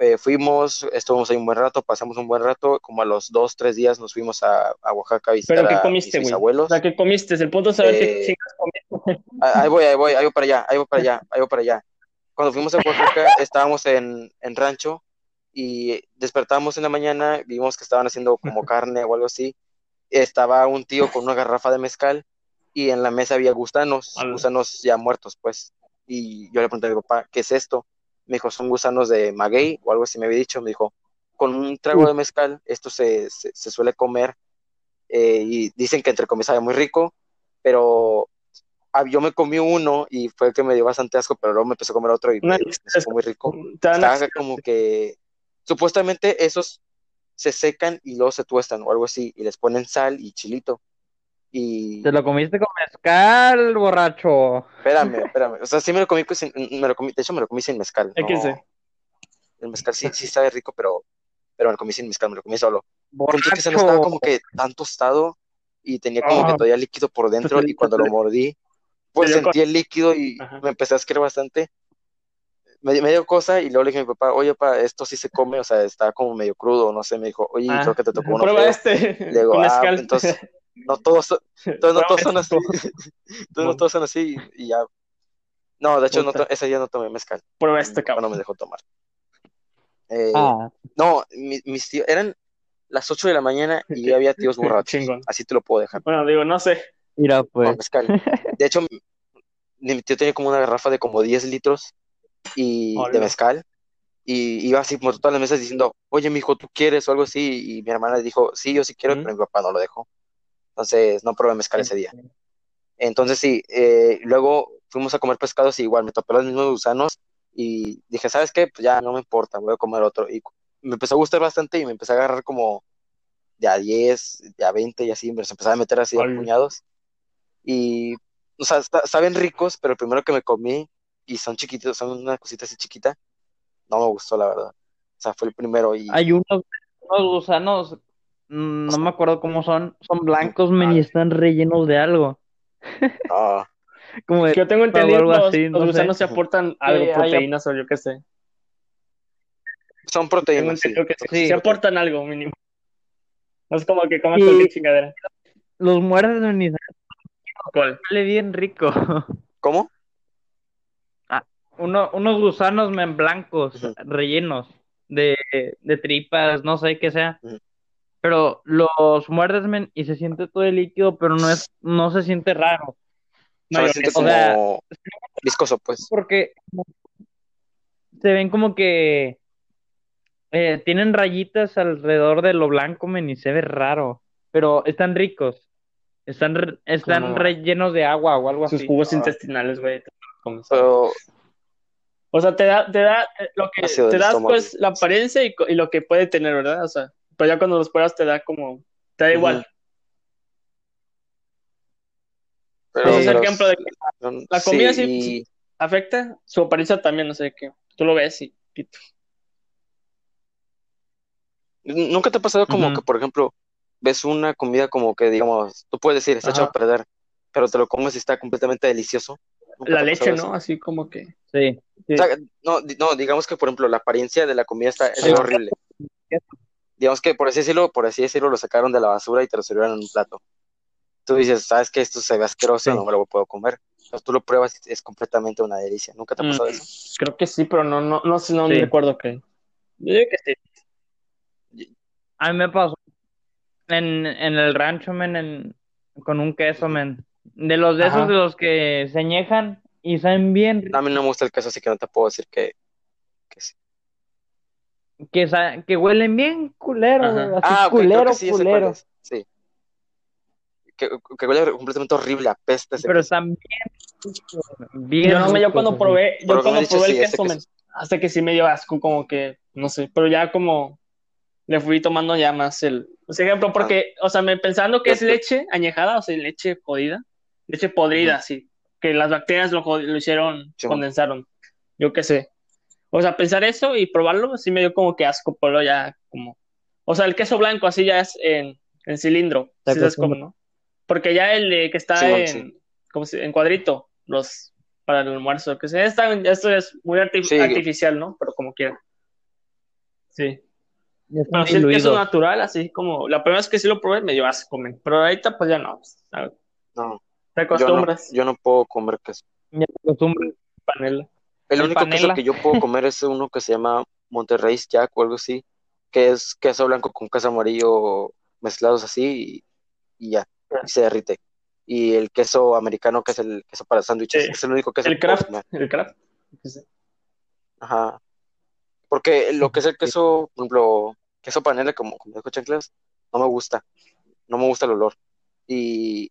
S1: eh, fuimos, estuvimos ahí un buen rato, pasamos un buen rato, como a los dos, tres días nos fuimos a, a Oaxaca a visitar
S3: ¿Pero qué
S1: a
S3: comiste,
S1: mis
S3: güey?
S1: bisabuelos.
S3: O sea, ¿qué comiste? El punto es saber qué
S1: Eh,
S3: chingas comiste.
S1: Ah, Ahí voy, ahí voy, ahí voy para allá, ahí voy para allá, ahí voy para allá. Cuando fuimos a Oaxaca, (laughs) estábamos en, en rancho y despertábamos en la mañana, vimos que estaban haciendo como carne o algo así. Estaba un tío con una garrafa de mezcal y en la mesa había gusanos, gusanos ya muertos, pues. Y yo le pregunté a mi papá, ¿qué es esto? Me dijo, son gusanos de maguey o algo así me había dicho. Me dijo, con un trago de mezcal, esto se, se, se suele comer eh, y dicen que entre comillas sabe muy rico, pero ah, yo me comí uno y fue el que me dio bastante asco, pero luego me empezó a comer otro y me, me supo muy rico. Estaba como que supuestamente esos se secan y luego se tuestan o algo así y les ponen sal y chilito. Y
S2: ¿Te lo comiste con mezcal, borracho?
S1: espérame, (laughs) espérame, o sea, sí me lo comí, sin- me lo comí, de hecho me lo comí sin mezcal, no,
S3: XD.
S1: el mezcal sí, sí sabe rico, pero, pero me lo comí sin mezcal, me lo comí solo. Es que se no estaba
S2: Borracho.
S1: como que tan tostado y tenía como que
S3: Ah.
S1: todavía líquido por dentro y cuando lo mordí, pues sentí el líquido y
S3: Ajá.
S1: me empecé a asquear bastante. Me, dio- me dio cosa y luego le dije a mi papá, oye, papá, esto sí se come, o sea, está como medio crudo, no sé, me dijo, oye,
S3: Ah,
S1: creo que te tocó uno
S3: Prueba
S1: feo.
S3: este.
S1: Le digo,
S3: con
S1: ah,
S3: mezcal.
S1: entonces, no todos, son- entonces no todos son así, (laughs) entonces no todos son así y, ya. No, de hecho, no ese día no tomé mezcal,
S3: Prueba este,
S1: mi papá no
S3: cabrón.
S1: me dejó tomar. Eh,
S2: Ah,
S1: no, mi- mis tíos, eran las 8 de la mañana y ya (laughs) había tíos borrachos, así te lo puedo dejar.
S3: Bueno, digo, no sé.
S2: mira,
S1: con
S2: pues.
S1: mezcal. De hecho, mi, mi tío tenía como una garrafa de como 10 litros y de
S3: Hola.
S1: mezcal. Y iba así por todas las mesas diciendo, oye, mijo, ¿tú quieres o algo así? Y mi hermana le dijo, sí, yo sí quiero,
S3: Ujú.
S1: pero mi papá no lo dejó. Entonces, no probé mezcal ese día. Entonces, sí, eh, luego fuimos a comer pescados y igual me topé los mismos gusanos y dije, ¿sabes qué? Pues ya no me importa, voy a comer otro. Y me empezó a gustar bastante y me empecé a agarrar como de a 10, de a 20 y así, me los empezaba a meter así a puñados. Y, o sea, está- saben ricos, pero el primero que me comí y son chiquitos, son una cosita así chiquita, no me gustó, la verdad. O sea, fue el primero y
S2: Hay unos, unos gusanos, mm, no me acuerdo cómo son, son blancos, men, y están rellenos de algo.
S1: no, (laughs)
S2: Como de
S3: Que yo tengo
S2: o
S3: entendido,
S2: algo
S3: los,
S2: así,
S3: los
S2: no sé.
S3: gusanos se aportan (laughs) algo, proteínas o yo qué sé.
S1: son proteínas, sí.
S3: entendido que
S2: Sí.
S3: se aportan algo mínimo. No es como que comas
S2: Sí.
S3: cualquier chingadera.
S2: Los muerdes, men, y
S3: ¿Cuál?
S2: sale bien rico.
S1: ¿Cómo?
S2: Uno, unos gusanos, men, blancos, rellenos de, de tripas, no sé qué sea. Pero los muerdes, men, y se siente todo el líquido, pero no es, no se siente raro.
S1: O sea, me siento
S2: o sea-
S1: como viscoso, pues.
S2: porque se ven como que eh, tienen rayitas alrededor de lo blanco, men, y se ve raro, pero están ricos. Están, están rellenos de agua o algo
S3: Sus
S2: así.
S3: jugos
S1: Ah.
S3: intestinales, güey.
S1: Pero
S3: O sea, te da, te da, eh, lo que te
S1: del
S3: da
S1: estómago.
S3: pues la apariencia y, lo que puede tener, ¿verdad? O sea, pero ya cuando los pruebas te da como, te da igual.
S1: pero,
S3: Ese es el
S1: pero-
S3: ejemplo de que la comida sí- afecta su apariencia también, no sé qué. Tú lo ves y pito.
S1: ¿Nunca te ha pasado como que, por ejemplo, ves una comida como que, digamos, tú puedes decir, está echado a perder, pero te lo comes y está completamente delicioso? ¿Nunca
S3: La leche,
S1: pasado
S3: ¿no? Así como que.
S2: Sí.
S3: sí.
S1: O sea, no, no, digamos que, por ejemplo, la apariencia de la comida está, es
S2: Sí.
S1: horrible. digamos que por así decirlo, por así decirlo, lo sacaron de la basura y te lo sirvieron en un plato. Tú dices, sabes que esto se ve asqueroso,
S2: Sí.
S1: no me lo puedo comer. Pero tú lo pruebas y es completamente una delicia. ¿Nunca te ha pasado
S3: Mm,
S1: eso?
S3: Creo que sí, pero no, no, no sé, no
S2: Sí.
S3: recuerdo que. Yo digo que sí.
S2: A mí me pasó en, en el rancho, men, en- con un queso, men. De los de
S3: Ajá.
S2: esos de los que se añejan y saben bien,
S1: A mí no me gusta el queso, así que no te puedo decir que, que sí.
S2: que, sa- que huelen bien culero, así
S1: Ah, ok, creo
S2: culero,
S1: que sí,
S2: culero.
S1: Sí. Que, que huele completamente horrible, apesta ese
S2: Pero están bien, bien
S3: Yo, no, me- yo
S2: ricos,
S3: cuando probé,
S1: Por
S3: yo
S1: me
S3: cuando
S1: dicho,
S3: probé
S1: sí,
S3: el queso,
S1: queso.
S3: men, hasta que sí me dio asco, como que, no sé, pero ya como le fui tomando ya más el, o sea, ejemplo, porque, o sea, me pensando que es
S1: creo-
S3: leche añejada, o sea, leche jodida, leche podrida,
S1: Ujú.
S3: sí, que las bacterias lo, lo hicieron,
S1: Sí.
S3: condensaron, yo qué sé. O sea, pensar eso y probarlo, sí me dio como que asco, pero ya como, o sea, el queso blanco así ya es en, en cilindro, ¿sí sabes cómo, no? Porque ya el de que está
S1: Sí,
S3: en,
S1: sí.
S3: como si- en cuadrito, los para el almuerzo, que sea, está, esto es muy arti-
S1: Sí.
S3: artificial, ¿no? Pero como quiera. Sí. Pero sí el queso natural, así como la primera vez que sí lo probé, me dio asco, men. Pero ahorita pues ya no, ¿sabes?
S1: No,
S3: Te
S1: yo no,
S3: acostumbras.
S1: yo no puedo comer queso.
S2: Ya te acostumbras.
S3: Panela.
S1: El,
S2: El
S1: único queso que yo puedo (laughs) comer es uno que se llama Monterrey Jack o algo así, que es queso blanco con queso amarillo mezclados así y, y ya, y se derrite. Y el queso americano, que es el queso para sándwiches,
S3: Sí.
S1: es el único queso
S3: El
S1: que puedo
S3: craft,
S1: comer.
S3: el craft.
S1: Ajá. Porque lo que es el queso, por ejemplo, queso panela, como, como dijo Chanclas, no me gusta. No me gusta el olor. Y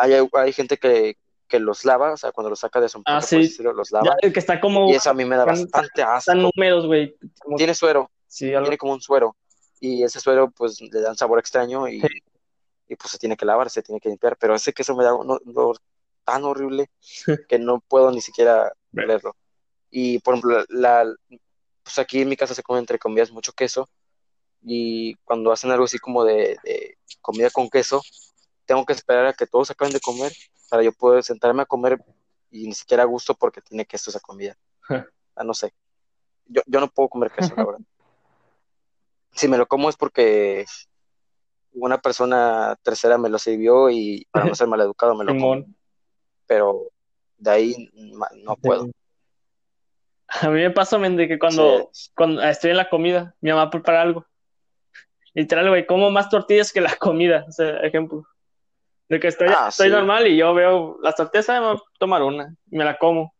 S1: hay, hay gente que, que los lava, o sea, cuando los saca de su
S3: Ah, sí.
S1: decirlo, los
S3: Ya
S1: lava.
S3: el que está como
S1: Y eso a mí me da
S3: están-
S1: bastante asco.
S3: están húmedos, güey. Como-
S1: Tiene suero,
S3: Sí, algo-
S1: tiene como un suero. Y ese suero, pues, le da un sabor extraño y,
S2: Sí.
S1: y pues se tiene que lavar, se tiene que limpiar. Pero ese queso me da un olor tan horrible (laughs) que no puedo ni siquiera
S3: Ve.
S1: verlo. Y, por ejemplo, la, pues aquí en mi casa se come, entre comillas, mucho queso. Y cuando hacen algo así como de, de comida con queso, tengo que esperar a que todos acaben de comer para yo poder sentarme a comer y ni siquiera a gusto porque tiene queso esa comida. (laughs) Ah, no sé. Yo, yo no puedo comer queso, la (laughs) verdad. Si me lo como es porque una persona tercera me lo sirvió y para no ser (laughs) maleducado me lo como. Pero de ahí no puedo.
S3: A mí me pasa, men, de que cuando,
S1: Sí.
S3: cuando estoy en la comida, mi mamá prepara algo. Literal, güey, como más tortillas que la comida. O sea, ejemplo. De que estoy,
S1: Ah,
S3: estoy
S1: sí.
S3: normal y yo veo las tortillas, ah, me voy a tomar una, y me la como.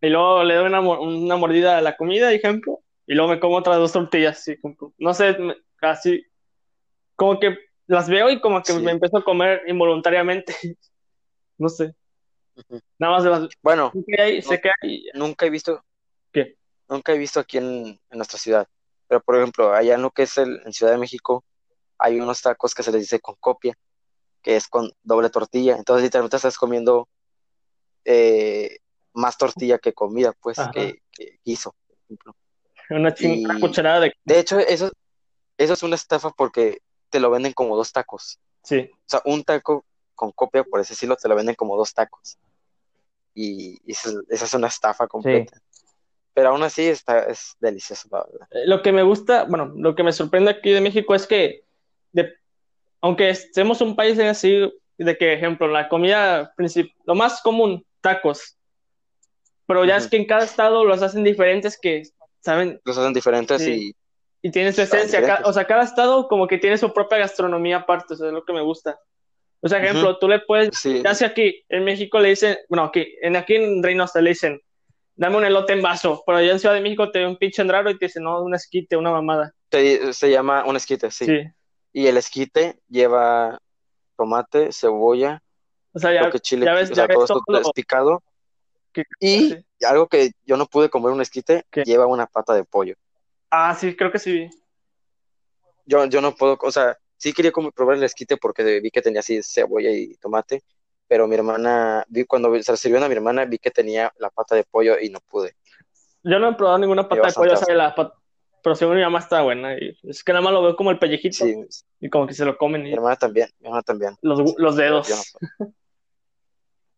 S3: Y luego le doy una, una mordida a la comida, ejemplo, y luego me como otras dos tortillas, sí, como- no sé, así, como que las veo y como que
S1: Sí.
S3: me empiezo a comer involuntariamente. (laughs) No sé, nada más de las...
S1: Bueno,
S3: sé hay,
S1: No.
S3: sé que hay-
S1: nunca he visto,
S3: ¿Qué?
S1: nunca he visto aquí en, en nuestra ciudad. Pero por ejemplo, allá en lo que es el, en Ciudad de México, hay unos tacos que se les dice con copia, que es con doble tortilla. Entonces literalmente estás comiendo eh, más tortilla que comida, pues,
S3: Ajá.
S1: que, que guiso, por ejemplo.
S3: una,
S1: Y-
S3: cucharada de...
S1: De hecho, eso, eso es una estafa porque te lo venden como dos tacos.
S3: Sí,
S1: O sea, un taco con copia, por así decirlo, te lo venden como dos tacos. Y, y esa, esa es una estafa completa. Pero aún así está, es delicioso, la verdad.
S3: Eh, Lo que me gusta, bueno, lo que me sorprende aquí de México es que, de- aunque estemos un país así, de que, ejemplo, la comida principal, lo más común, tacos, pero ya es
S1: Ujú.
S3: que en cada estado los hacen diferentes que, ¿saben?
S1: Los hacen diferentes
S3: Sí.
S1: y
S3: Y tienen su esencia, o sea, cada estado como que tiene su propia gastronomía aparte, o sea, es lo que me gusta. O sea, ejemplo, tú le puedes,
S1: sí,
S3: ya sea aquí, en México le dicen, bueno, aquí, en, aquí en Reynosa le dicen, dame un elote en vaso, pero allá en Ciudad de México te da un pinche raro y te dicen, no, un esquite, una mamada.
S1: se, se llama un esquite, sí.
S3: sí.
S1: Y el esquite lleva tomate, cebolla,
S3: O sea, ya,
S1: que chile,
S3: ya ves,
S1: o sea,
S3: ya
S1: todo esto
S3: todo lo-
S1: picado. Y
S3: sí.
S1: algo que yo no pude comer un esquite,
S3: ¿Qué?
S1: lleva una pata de pollo.
S3: Ah, sí, creo que sí.
S1: Yo, yo no puedo, o sea, sí quería como probar el esquite porque vi que tenía así cebolla y tomate, pero mi hermana, vi cuando se lo sirvieron a mi hermana, vi que tenía la pata de pollo y no pude.
S3: Yo no he probado ninguna pata
S1: Lleva
S3: de pollo,
S1: bastante
S3: sabe la pero según mi mamá está buena. Y es que nada más lo veo como el pellejito
S1: Sí,
S3: y como que se lo comen
S1: mi hermana también, mi hermana también.
S3: los, los dedos.
S1: No.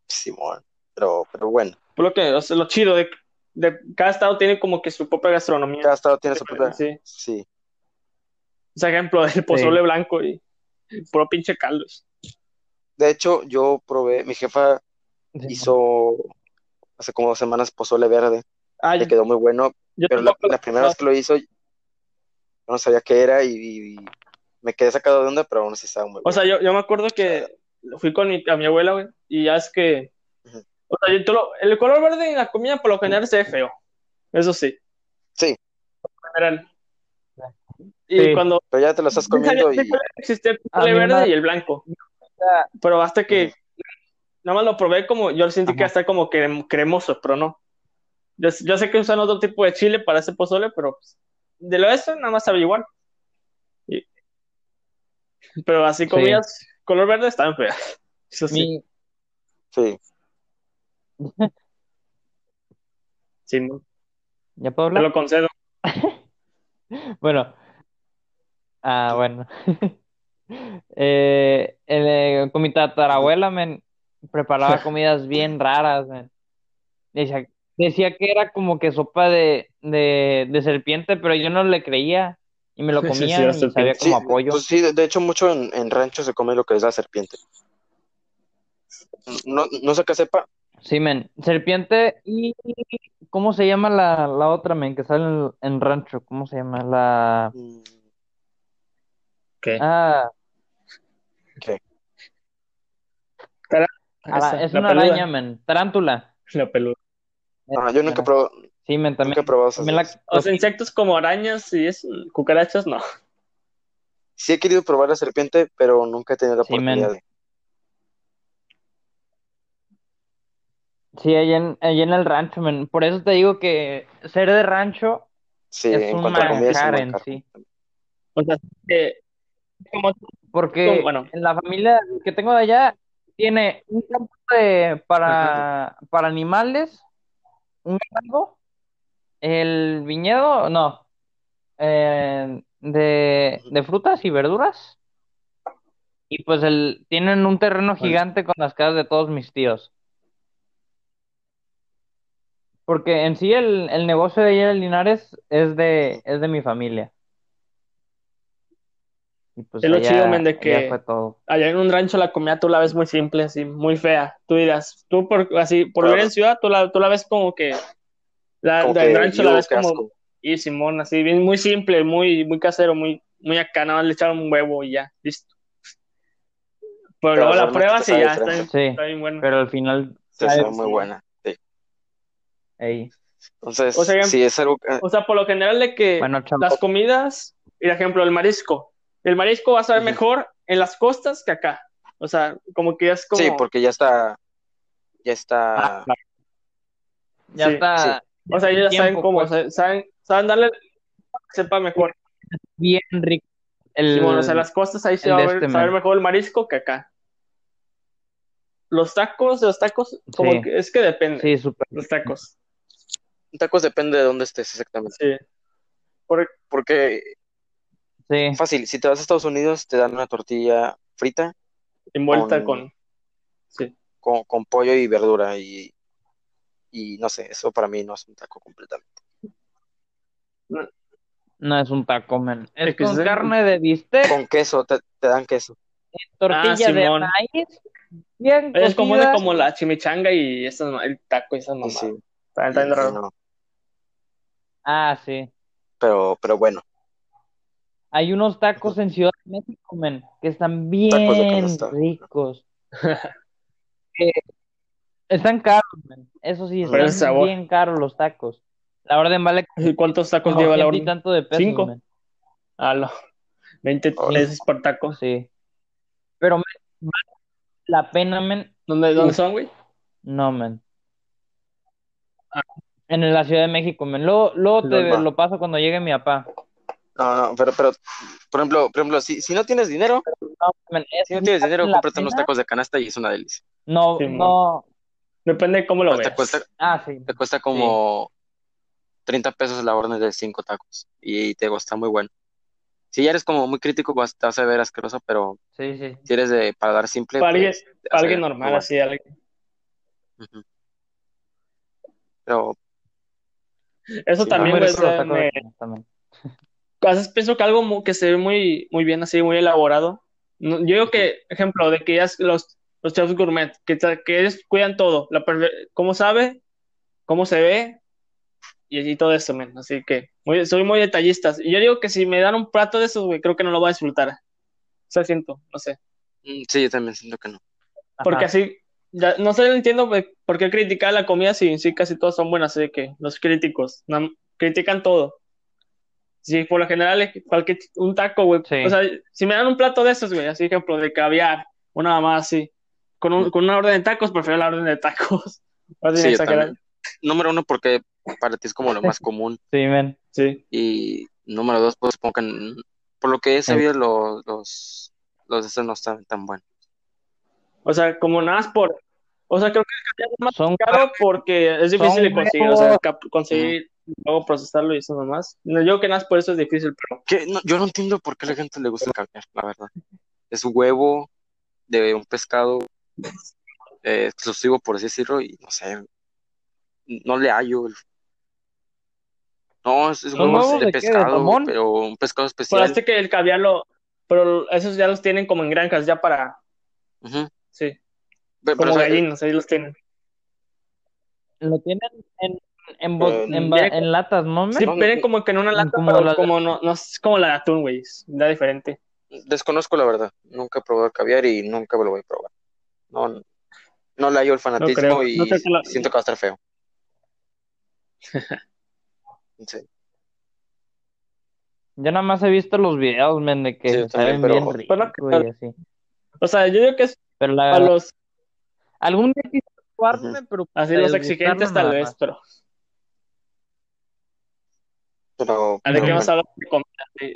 S1: Simón, pero, pero bueno,
S3: Por lo que, o sea, lo chido de, de cada estado tiene como que su propia gastronomía.
S1: cada estado tiene su propia,
S3: Sí.
S1: sí.
S3: Ese ejemplo del pozole blanco y puro pinche caldo.
S1: De hecho, yo probé, mi jefa hizo hace como dos semanas pozole verde,
S3: Ah,
S1: le quedó muy bueno,
S3: yo
S1: pero la,
S3: tampoco-
S1: la primera vez que lo hizo, yo no sabía qué era y, y me quedé sacado de onda, pero aún así estaba muy
S3: O
S1: bueno.
S3: sea, yo, yo me acuerdo que fui con mi, a mi abuela, güey, y ya es que. O sea, yo- lo- el color verde en la comida por lo general se ve feo. Eso sí.
S1: Sí.
S3: Por lo general. Y
S2: Sí.
S3: cuando.
S1: Pero ya te lo estás comiendo y
S3: que existía el verde y el blanco. Pero hasta que. Nada más lo probé como. Yo sentí que iba a estar como crem- cremoso, pero no. Yo, yo sé que usan otro tipo de chile para ese pozole, pero pues, de lo eso nada más sabe igual. Y- pero así
S2: Sí.
S3: comidas color verde estaban feas. Eso sí.
S2: Mi,
S1: sí. (laughs)
S3: Sí, no,
S2: ¿Ya puedo
S3: te
S2: hablar?
S3: lo concedo. (laughs)
S2: Bueno. Ah, bueno. (laughs) eh, el, eh, con mi tatarabuela, men, preparaba comidas bien raras, men. Decía, decía que era como que sopa de, de, de serpiente, pero yo no le creía. Y me lo (laughs)
S3: Sí, sí,
S2: comía
S3: la
S2: y sabía como
S1: Sí,
S2: apoyo.
S1: pues sí, de, de hecho mucho en, en rancho se come lo que es la serpiente. No, no sé qué sepa,
S2: Sí, men. Serpiente y... ¿Cómo se llama la, la otra, men, que sale en, en rancho? ¿Cómo se llama? La...
S1: mm,
S3: ¿Qué?
S2: Ah,
S1: ¿qué?
S3: Esa,
S2: es
S3: la
S2: una
S3: peluda.
S2: araña, men. Tarántula.
S3: La peluda.
S1: Ah, yo nunca he probado,
S2: Sí, men,
S1: nunca he
S2: también.
S1: probado esas
S2: también la-
S1: dos.
S3: O sea, insectos como arañas y es cucarachas, no.
S1: Sí he querido probar la serpiente, pero nunca he tenido la
S2: Sí,
S1: oportunidad.
S2: Sí, allá en, allá en el rancho, men. Por eso te digo que ser de rancho
S1: Sí,
S2: es
S1: en
S2: un
S1: cuanto a comida es un
S2: manjar en sí.
S3: O sea, que como
S2: Porque
S3: Como- bueno.
S2: en la familia que tengo de allá tiene un campo de, para, para animales, un ganado, el viñedo, no, eh, de, de frutas y verduras. Y pues el, tienen un terreno
S3: Vale.
S2: gigante con las casas de todos mis tíos. Porque en sí el, el negocio de Linares es de, es de mi familia. Y pues
S3: Es lo chido, men, de
S2: allá
S3: que-
S2: fue todo.
S3: allá en un rancho la comida tú la ves muy simple, así, muy fea. Tú dirás, tú por, así, por
S1: Claro.
S3: vivir en ciudad, tú la, tú la ves como que, la,
S1: Como
S3: la del
S1: que,
S3: rancho la
S1: "Iu,
S3: ves como,
S1: asco".
S3: y Simón, así, bien, muy simple, muy, muy casero, muy, muy acá, nada más le echaron un huevo y ya, listo. Pero, luego la pruebas y
S1: sabe
S3: ya, está,
S2: Sí.
S3: está bien bueno.
S2: Pero al final,
S1: Sí,
S3: sabe
S1: muy buena. Sí.
S2: ey,
S1: Entonces,
S3: O sea,
S1: sí es algo que-
S3: O sea, por lo general de que
S2: bueno,
S3: las comidas, por ejemplo, el marisco, el marisco va a saber mejor en las costas que acá. O sea, como que ya es como...
S1: Sí, porque ya está, ya
S3: Ah,
S1: está,
S3: claro.
S2: ya
S3: sí,
S2: está
S3: O sea, ellos ya saben cómo,
S2: pues.
S3: o sea, saben, saben darle que sepa mejor.
S2: bien rico. El,
S3: Simón, o sea, las costas ahí se va a ver,
S2: este,
S3: saber mejor el marisco que acá. Los tacos, los tacos, como
S2: Sí.
S3: que es que depende.
S2: Sí, súper.
S3: Los tacos.
S1: tacos depende de dónde estés exactamente.
S3: Sí.
S1: Por- porque
S2: Sí,
S1: fácil, si te vas a Estados Unidos te dan una tortilla frita
S3: Envuelta
S1: Con-
S3: con. Sí.
S1: con, con pollo y verdura y, y no sé, eso para mí no es un taco completamente.
S2: no es un taco, men. Es
S3: Es que
S2: con carne de bistec,
S1: Con queso, te, te dan queso.
S2: tortilla
S3: Ah,
S2: de maíz, bien
S3: Es como
S2: cocida.
S3: como la chimichanga y esas, el taco y esas
S1: Y
S3: mamadas.
S1: sí,
S3: Está- está bien
S1: y- y
S3: raro.
S1: no,
S2: Ah, sí.
S1: pero, pero bueno,
S2: Hay unos tacos en Ciudad de México, men, que están bien ricos. (laughs) Eh, están caros, men. Eso sí, están
S3: sabor.
S2: bien caros los tacos. La orden vale
S3: ¿Y ¿Cuántos tacos lleva la
S2: y
S3: orden?
S2: tanto de pesos,
S3: ¿Cinco?
S2: men.
S3: Ah, no. 20
S1: Órale.
S3: pesos por taco.
S2: Sí. Pero men, vale la pena, men.
S3: ¿Dónde, son, güey?
S2: No, men.
S3: Ah.
S2: En la Ciudad de México, men. Luego, luego te
S1: Va.
S2: lo paso cuando llegue mi papá.
S1: No, no, pero, pero, por ejemplo, por ejemplo, si, si no tienes dinero,
S2: No,
S1: si no
S2: sí
S1: tienes dinero, cómprate unos tacos de canasta y es una delicia.
S2: No,
S3: Sí,
S2: no.
S3: Depende de cómo lo
S1: Te
S3: veas.
S1: cuesta,
S2: Ah, sí.
S1: te cuesta como 30 pesos la orden de 5 tacos y te está muy bueno. Si ya eres como muy crítico, vas, te vas a ver asqueroso, pero
S2: Sí, sí.
S1: si eres de paladar simple,
S3: Para alguien,
S1: pues,
S3: para alguien normal, así. alguien-.
S1: Pero
S3: Eso
S1: Sí,
S3: también,
S1: muy
S3: güey,
S1: rico
S3: o sea,
S2: Los tacos de
S3: me-
S2: canasta, men.
S3: A veces pienso que algo mu- que se ve muy, muy bien así, muy elaborado. No, yo digo que, ejemplo, de que ya los, los chefs gourmet, que, que ellos cuidan todo, la cómo sabe, cómo se ve y, y todo eso, men. Así que muy, soy muy detallista. Y yo digo que si me dan un plato de esos, güey, creo que no lo voy a disfrutar. O sea, siento, no sé.
S1: Mm, Sí, yo también siento que no.
S3: Porque
S2: Ajá.
S3: así, ya, no sé, no entiendo por qué criticar la comida si sí casi todos son buenas, así que los críticos nam- critican todo. Sí, por lo general, es cualquier, un taco, güey.
S2: Sí.
S3: O sea, si me dan un plato de esos, güey, así ejemplo, de caviar, una más así, con, un- con una orden de tacos, prefiero la orden de tacos. (laughs)
S1: Sí. Número uno, porque para ti es como lo más (laughs) común.
S2: Sí, men.
S3: Sí.
S1: Y número dos, pues supongo que por lo que he sabido, los, los, los de estos no están tan buenos.
S3: O sea, como nada más por. O sea, creo que el caviar es más
S2: Son
S3: caro porque es difícil de conseguir. O sea, conseguir, luego procesarlo y eso nomás. No, Yo creo que nada más por eso es difícil, pero.
S1: Que no- yo no entiendo por qué a la gente le gusta el caviar, la verdad. Es huevo de un pescado eh, exclusivo, por así decirlo, y no sé, no le hallo. el- No, es, es
S2: ¿Son
S1: huevos
S2: huevos
S1: de
S2: de qué? ¿De
S1: pescado, pero un pescado
S3: Pero
S1: especial.
S3: este que el caviar lo. Pero esos ya los tienen como en granjas, ya para.
S1: Ujú.
S3: Sí,
S1: Pero,
S3: como gallinas, ahí los tienen.
S2: Lo tienen en, en, bo- en, ba-
S3: viene-
S2: en latas, ¿no?
S3: Sí,
S1: No,
S3: vienen como que en una lata,
S2: como
S3: pero
S2: la-
S3: como no, no es como la de atún, güey. Es da diferente.
S1: Desconozco la verdad, nunca he probado el caviar y nunca me lo voy a probar. No, no le hallo el fanatismo y
S3: no la-
S1: siento que va a estar feo. (laughs) Sí.
S2: Yo nada más he visto los videos, men, de que
S1: Sí,
S2: saben
S1: también,
S2: bien
S1: pero-
S2: rico
S3: Pero no-
S2: y así.
S3: O sea, yo digo que es
S2: Pero la
S3: para los,
S2: algún día quise probarme, pero
S3: así
S2: para
S3: los exigentes tal vez,
S2: más.
S3: Pero.
S1: Pero,
S3: ¿De qué a hablar de comida?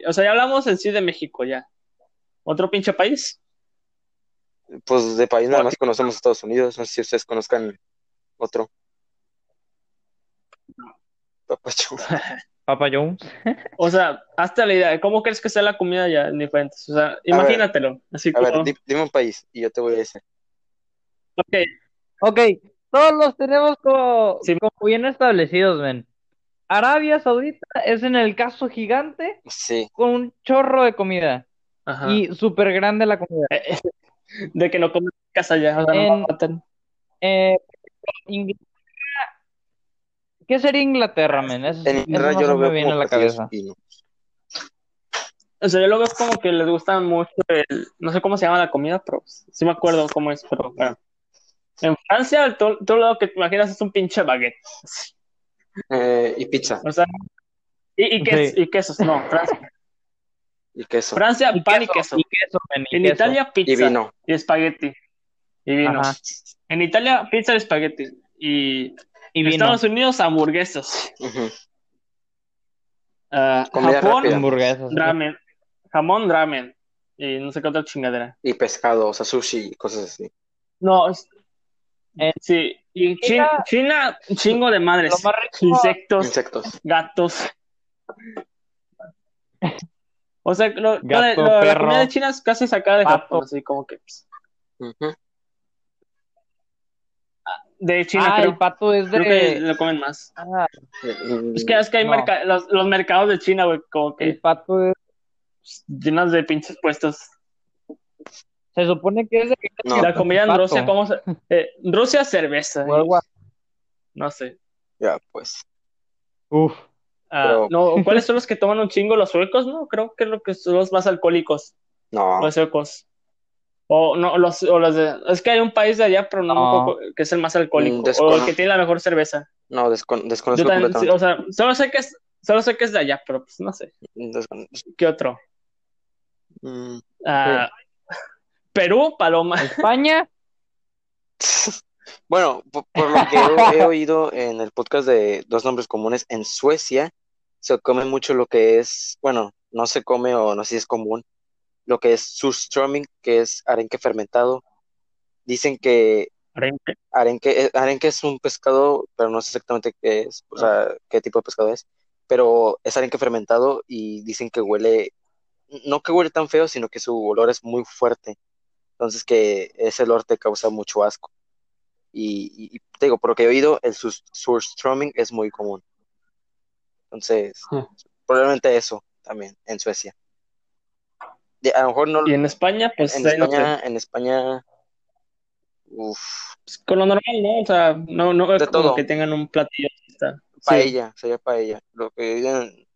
S3: O sea, ya hablamos en sí de México ya. ¿Otro pinche país?
S1: pues de país nada más conocemos Estados Unidos, no sé si ustedes conozcan otro.
S2: Papa Jones. (laughs) (laughs)
S3: O sea, hazte la idea, ¿cómo crees que sea la comida ya en diferentes? O sea, imagínatelo. Así
S1: A ver,
S3: como.
S1: di- dime un país y yo te voy a decir.
S3: Ok,
S2: Ok, todos los tenemos como,
S3: Sí.
S2: como bien establecidos, men. Arabia Saudita es en el caso gigante
S1: Sí,
S2: con un chorro de comida
S3: ajá.
S2: y súper grande la comida.
S3: Eh, eh, De que no comen casa ya, o sea, no matan.
S2: Eh, Inglaterra, ¿qué sería Inglaterra, men? Eso,
S1: en
S2: eso
S1: Inglaterra
S2: no
S1: yo lo
S2: me
S1: veo
S2: viene a
S1: como
S2: la cabeza.
S3: O sea, yo lo veo como que les gusta mucho el, no sé cómo se llama la comida, pero sí me acuerdo cómo es, pero bueno. En Francia, todo, todo lo que te imaginas es un pinche baguette.
S1: Y pizza
S3: O sea, y, y, ques-
S2: Sí.
S3: y quesos, no, Francia.
S1: y queso
S3: Francia, pan y queso.
S2: Y queso, y
S3: En
S2: queso.
S3: Italia,
S1: y
S3: pizza
S1: vino.
S3: y espagueti. Y vino.
S2: Ajá.
S3: En Italia, pizza y espagueti. Y
S2: Y
S3: en. Estados Unidos, hamburguesas.
S1: Ujú.
S3: Ah,
S1: Comida
S3: Japón.
S2: Hamburguesas. sí.
S3: ramen. Jamón, ramen. Y no sé qué otra chingadera.
S1: Y pescado, o sea, sushi y cosas así.
S3: No, es-
S2: Eh,
S3: sí. Y China, China, chingo de madres.
S2: Lo más rico-
S3: Insectos,
S1: Insectos.
S3: gatos. O sea, lo- lo de-
S2: Gato,
S3: lo de la comida de China es casi sacada de
S2: pato.
S3: Japón, así como que pues,
S1: Ujú.
S3: de China
S2: ah,
S3: creo.
S2: el pato es
S3: Creo que
S2: de...
S3: lo comen más.
S2: Ah,
S3: Es que es que hay
S2: No.
S3: merca- los, los mercados de China, güey, como
S2: el
S3: que
S2: pato es...
S3: llenos de pinches puestos.
S2: Se supone que es de...
S1: No.
S3: la comida en. Rusia, ¿cómo se...? eh, Rusia, cerveza. No sé.
S1: Ya, pues.
S2: Uf.
S3: Ah,
S1: Pero-
S3: no, ¿cuáles son los que toman un chingo? Los suecos, ¿no? Creo que es lo que son los más alcohólicos,
S1: No.
S3: los suecos. O no, los, o los de... Es que hay un país de allá, pero no,
S2: No.
S3: acuerdo que es el más alcohólico.
S1: Mm,
S3: o el que tiene la mejor cerveza.
S1: No, descon-
S3: Yo
S1: desconozco
S3: también,
S1: completamente.
S3: o sea, solo sé que es, solo sé que es de allá, pero pues no sé.
S1: Descon-
S3: ¿Qué otro?
S1: Mm.
S3: Ah, Perú, paloma.
S2: España, (laughs)
S1: Bueno, por, por lo que he, he oído en el podcast de Dos Nombres Comunes, en Suecia se come mucho lo que es, bueno, no se come o no sé si es común, lo que es surströmming, que es arenque fermentado. Dicen que arenque, eh, arenque es un pescado, pero no sé exactamente qué es, o sea, qué tipo de pescado es, pero es arenque fermentado y dicen que huele, no que huele tan feo, sino que su olor es muy fuerte. Entonces que ese olor te causa mucho asco. Y, y- y te digo, por lo que he oído, el surströmming es muy común. Entonces,
S3: Hmm.
S1: probablemente eso. también, en Suecia. De- a lo mejor no,
S3: Y en España, pues
S1: en. España, en España, uf,
S3: Pues, con lo normal, ¿no? O sea, no, no es
S1: De
S3: como
S1: todo.
S3: que tengan un platillo. está- Sí.
S1: paella, sería paella. Lo que en,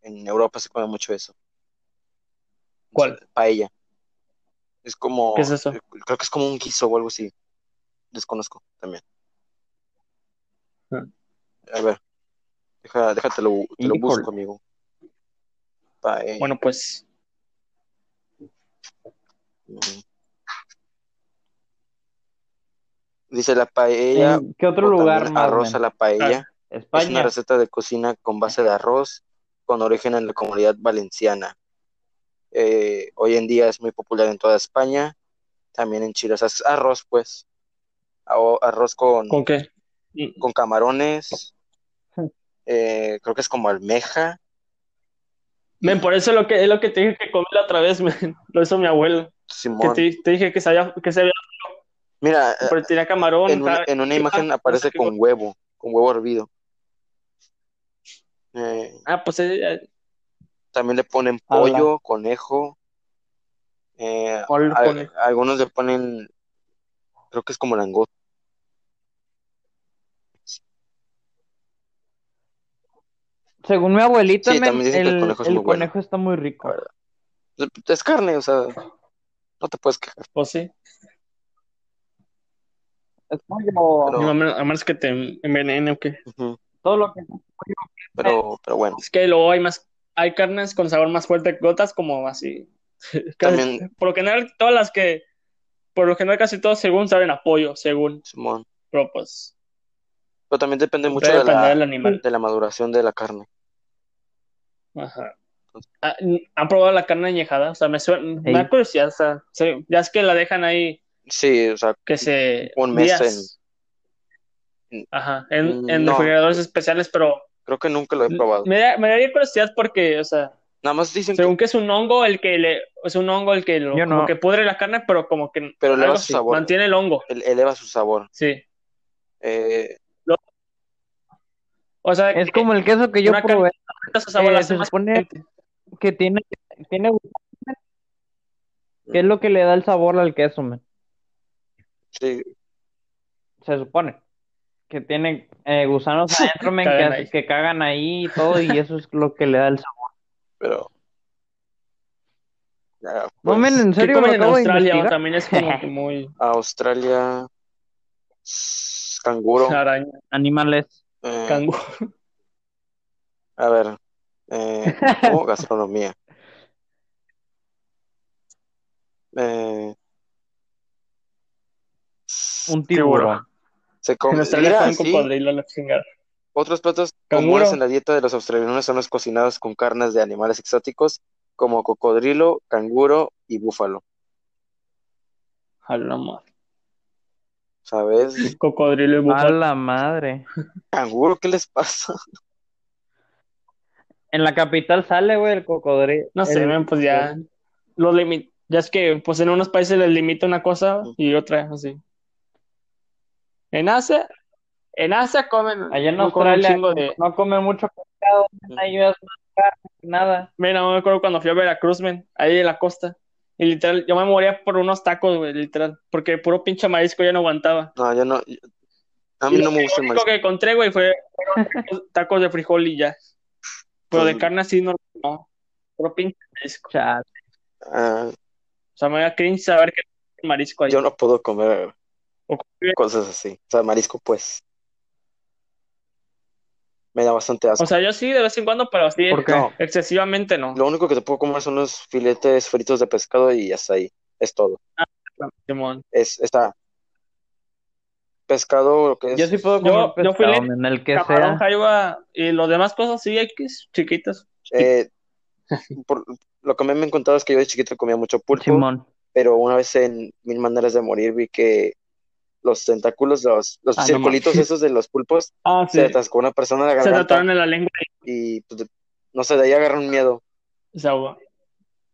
S1: en Europa se come mucho eso.
S3: ¿Cuál?
S1: Paella. Es como,
S3: ¿Qué es eso?
S1: creo que es como un guiso o algo así. Desconozco también.
S3: Ah.
S1: A ver, deja, déjatelo, te lo busco, amigo.
S3: Bueno, pues
S1: Mm. Dice la paella,
S2: ¿En qué otro lugar más,
S1: arroz a la paella. Es una
S2: España.
S1: receta de cocina con base de arroz, con origen en la comunidad valenciana. Eh, hoy en día es muy popular en toda España, también en Chile. O sea, es arroz, pues. Arroz con,
S3: ¿con qué?
S1: Con camarones. eh, creo que es como almeja.
S3: Men, por eso es lo que, es lo que te dije que comí la otra vez, (laughs) men. Lo hizo mi abuelo. Que te, te dije que sabía, que sabía,
S1: Mira,
S3: pero tenía camarón.
S1: en una, en imagen aparece con huevo, con huevo hervido. Eh,
S3: Ah, pues eh,
S1: también le ponen
S2: Ala.
S1: pollo, conejo. eh,
S3: Ol- conejo.
S1: algunos le ponen, creo que es como langosta.
S2: Según mi abuelita,
S1: Sí,
S2: men,
S1: también dicen que el
S2: el,
S1: conejo es
S2: el
S1: muy bueno.
S2: conejo está muy rico.
S1: Es carne, o sea, no te puedes quejar.
S3: pues sí.
S2: Es pollo.
S1: Pero-
S3: A menos, a menos que te envenene o qué.
S2: Todo lo que
S1: Pero, pero bueno,
S3: Es que luego hay más, hay carnes con sabor más fuerte que otras, como así. (laughs)
S1: También- (laughs)
S3: por lo general, todas las que, por lo general casi todos según saben a pollo, según,
S1: Simón.
S3: pero pues,
S1: Pero también depende mucho de
S3: del
S1: la,
S3: animal.
S1: de la maduración de la carne.
S3: Ajá. Ah, ¿Han probado la carne añejada? O sea, me suena, me
S2: Ey.
S3: da curiosidad, o sea, sí, ya es que la dejan ahí,
S1: Sí, o sea,
S3: que se,
S1: Un mes
S3: días.
S1: en-
S3: Ajá, en, en
S1: No.
S3: refrigeradores especiales, pero
S1: creo que nunca lo he probado.
S3: me, da- me daría curiosidad porque, o sea,
S1: Nada más dicen que,
S3: según que es un hongo el que le, es un hongo el que lo,
S2: Yo
S3: como que pudre la carne, pero como que
S1: Pero eleva su
S3: así,
S1: sabor.
S3: mantiene el hongo,
S1: ele- eleva su sabor.
S3: sí.
S1: Eh,
S3: O sea,
S2: es
S3: que
S2: como el queso que yo
S3: carne-
S2: probé, eh, se supone- que tiene, tiene que es lo que le da el sabor al queso, men.
S1: sí,
S2: Se supone que tiene eh, gusanos (laughs) adentro, men, que,
S3: Cagan
S2: hace-
S3: ahí.
S2: que cagan ahí y todo, y eso es lo que le da el sabor.
S1: pero. Ya,
S2: No,
S1: pues,
S2: men, en
S3: ¿Qué
S2: serio,
S3: comen en
S2: de
S3: Australia?
S2: investigar.
S3: También es como (laughs) que muy
S1: Australia, canguro.
S3: araña,
S2: Animales.
S1: eh,
S3: canguro. (laughs)
S1: a ver, eh, oh, gastronomía. Eh,
S2: Un
S3: Tiburón.
S1: Se come,
S3: En Australia cocodrilo a la chingada.
S1: otros platos
S3: Canguro.
S1: comunes en la dieta de los australianos son los cocinados con carnes de animales exóticos como cocodrilo, canguro y búfalo.
S3: A la madre.
S1: ¿Sabes? (laughs)
S3: Cocodrilo y
S2: A
S3: búfalo.
S2: la madre.
S1: Canguro, ¿qué les pasa? (laughs)
S2: En la capital sale, güey, el cocodrilo.
S3: No sé,
S2: El-
S3: pues ya los limi- ya es que pues en unos países les limita una cosa y otra así. En Asia, en Asia comen,
S2: Allá en
S3: no comen un
S2: Australia
S3: chingo de.
S2: no come mucho pescado, ahí es más carne que nada.
S3: Mira, me acuerdo cuando fui a Veracruz, men, ahí en la costa. Y literal, yo me moría por unos tacos, güey, literal. Porque puro pinche marisco ya no aguantaba.
S1: No, yo no. A mí
S3: Y
S1: no me
S3: lo
S1: gusta el
S3: único
S1: marisco.
S3: que encontré, güey, fue tacos, de frijol y ya. Pero de
S1: Pues-
S3: carne así no, no. Puro pinche marisco.
S1: Ah,
S3: O sea, me da cringe saber que hay marisco ahí.
S1: yo no puedo comer
S3: O-
S1: cosas así. O sea, marisco, pues. Me da bastante asco.
S3: O sea, yo sí de vez en cuando, pero sí,
S2: ¿Por qué?
S1: No,
S3: excesivamente no.
S1: lo único que te puedo comer son los filetes fritos de pescado y hasta ahí. Es todo.
S3: Simón.
S1: Es, está pescado, lo que es.
S2: Yo sí puedo
S3: Yo-
S2: comer
S3: yo fui
S2: pescado,
S3: le-
S2: men, el que
S3: Camarón,
S2: sea.
S3: jaiba y los demás cosas sí, X, chiquitas.
S1: eh, por, lo que me han contado es que yo de chiquito comía mucho pulpo,
S2: Simón.
S1: pero una vez en Mil Maneras de Morir vi que los tentáculos, los, los
S3: Ah,
S1: circulitos esos de los pulpos, (laughs)
S3: Ah, sí.
S1: se atascó una persona en la
S3: Se
S1: garganta
S3: trataron en la lengua
S1: y pues, no sé, de ahí agarró un miedo.
S3: se.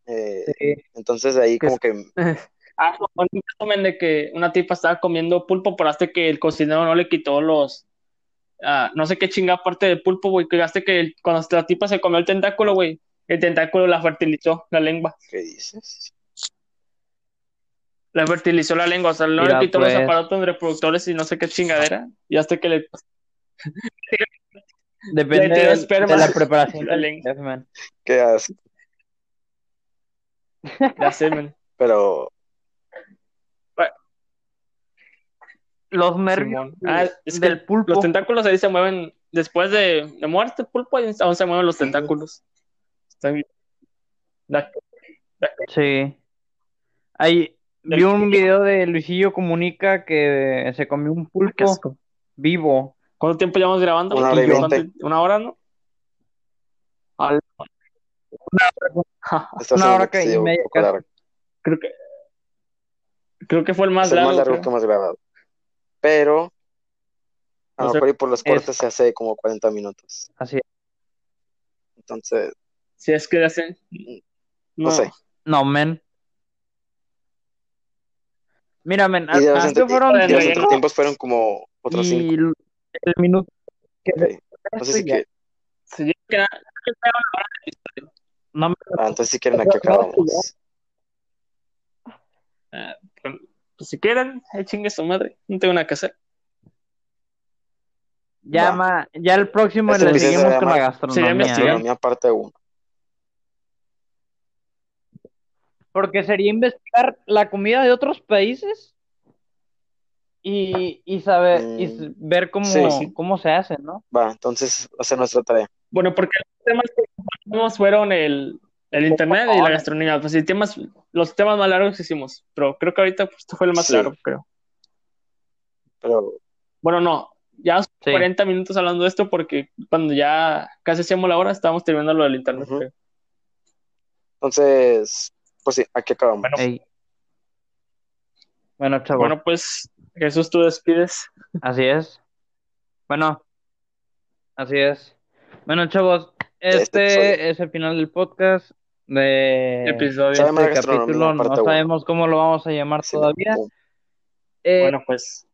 S1: Eh,
S2: Sí.
S1: entonces de ahí como que (laughs)
S3: Ah, un resumen de que una tipa estaba comiendo pulpo, pero hasta que el cocinero no le quitó los. ah, no sé qué chingada parte del pulpo, güey. Que hasta que el- cuando la tipa se comió el tentáculo, güey, el tentáculo la fertilizó, la lengua.
S1: ¿Qué dices?
S3: La fertilizó la lengua, o sea, no
S2: Mira,
S3: le quitó los
S2: pues.
S3: aparatos reproductores y no sé qué chingadera. Y hasta que le. (laughs)
S2: Depende
S3: Le tiró
S2: de,
S3: esperma
S2: de la preparación (laughs)
S3: la lengua.
S1: ¿Qué haces?
S3: Ya sé, man.
S1: Pero,
S2: Los nervios.
S3: Ah, es que
S2: del pulpo.
S3: Los tentáculos ahí se mueven. Después de, de muerte, el pulpo ahí aún se mueven los tentáculos. Está bien. La-
S2: Sí. Ahí vi un video de Luisillo Comunica que se comió un pulpo vivo.
S3: ¿Cuánto tiempo llevamos grabando?
S1: Una hora y
S3: ¿Cuánto-
S1: veinte.
S3: ¿Una hora, no? Al-
S2: Una hora que- y media
S1: largo.
S3: creo que creo que fue el más
S1: Es el más
S3: largo.
S1: largo
S3: creo.
S1: que hemos grabado. Pero, a lo mejor y por los
S2: es-
S1: cortes se hace como 40 minutos.
S2: Así es.
S1: Entonces,
S3: Si es que hacen.
S1: no sé.
S2: No, men. Mira, men,
S1: Y de los,
S2: que fueron
S1: y de los
S2: cinco
S1: entretiempos fueron como otros cinco.
S2: y el el minuto que
S1: Ok. Entonces, si
S2: ya.
S1: que-
S3: ya queda-
S2: No me-
S1: ah, entonces si quieren, aquí acabamos.
S3: pues, si quieren, eh, chingue su madre. No tengo nada que hacer.
S2: ya,
S1: Va.
S2: ma- ya el próximo
S1: Este
S2: le
S1: se
S2: seguimos
S1: a
S2: con la gastronomía,
S3: se llama
S2: ¿eh?
S1: Gastronomía parte 1.
S2: Porque sería investigar la comida de otros países y, y saber y
S1: Mm,
S2: ver cómo,
S1: sí, sí.
S2: cómo se hace, ¿no?
S1: Va, entonces va a ser nuestra tarea.
S3: Bueno, porque los temas que compartimos fueron el, el internet y la gastronomía. Pues sí, temas, los temas más largos que hicimos. Pero creo que ahorita pues, esto fue el más
S1: Sí.
S3: largo, creo.
S1: Pero
S3: Bueno, no. Ya
S2: Sí.
S3: 40 minutos hablando de esto porque cuando ya casi hacíamos la hora estábamos terminando lo del internet. Creo.
S1: entonces, pues sí, aquí acabamos.
S3: Bueno,
S2: Ey. Bueno, chavos,
S3: Bueno, pues Jesús, tú despides.
S2: así es. Bueno, así es. Bueno, chavos, este
S1: episodio.
S2: es el final del podcast de
S3: Episodio.
S2: Este capítulo. No sabemos cómo lo vamos a llamar
S1: Sí,
S2: todavía. Eh,
S3: Bueno, pues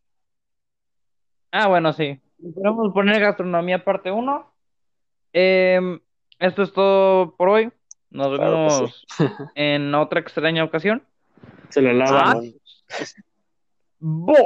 S2: Ah, bueno, sí. Podemos poner gastronomía parte 1. esto es todo por hoy. Nos
S1: Claro
S2: vemos en otra extraña ocasión.
S3: se lo lava.
S2: Ah.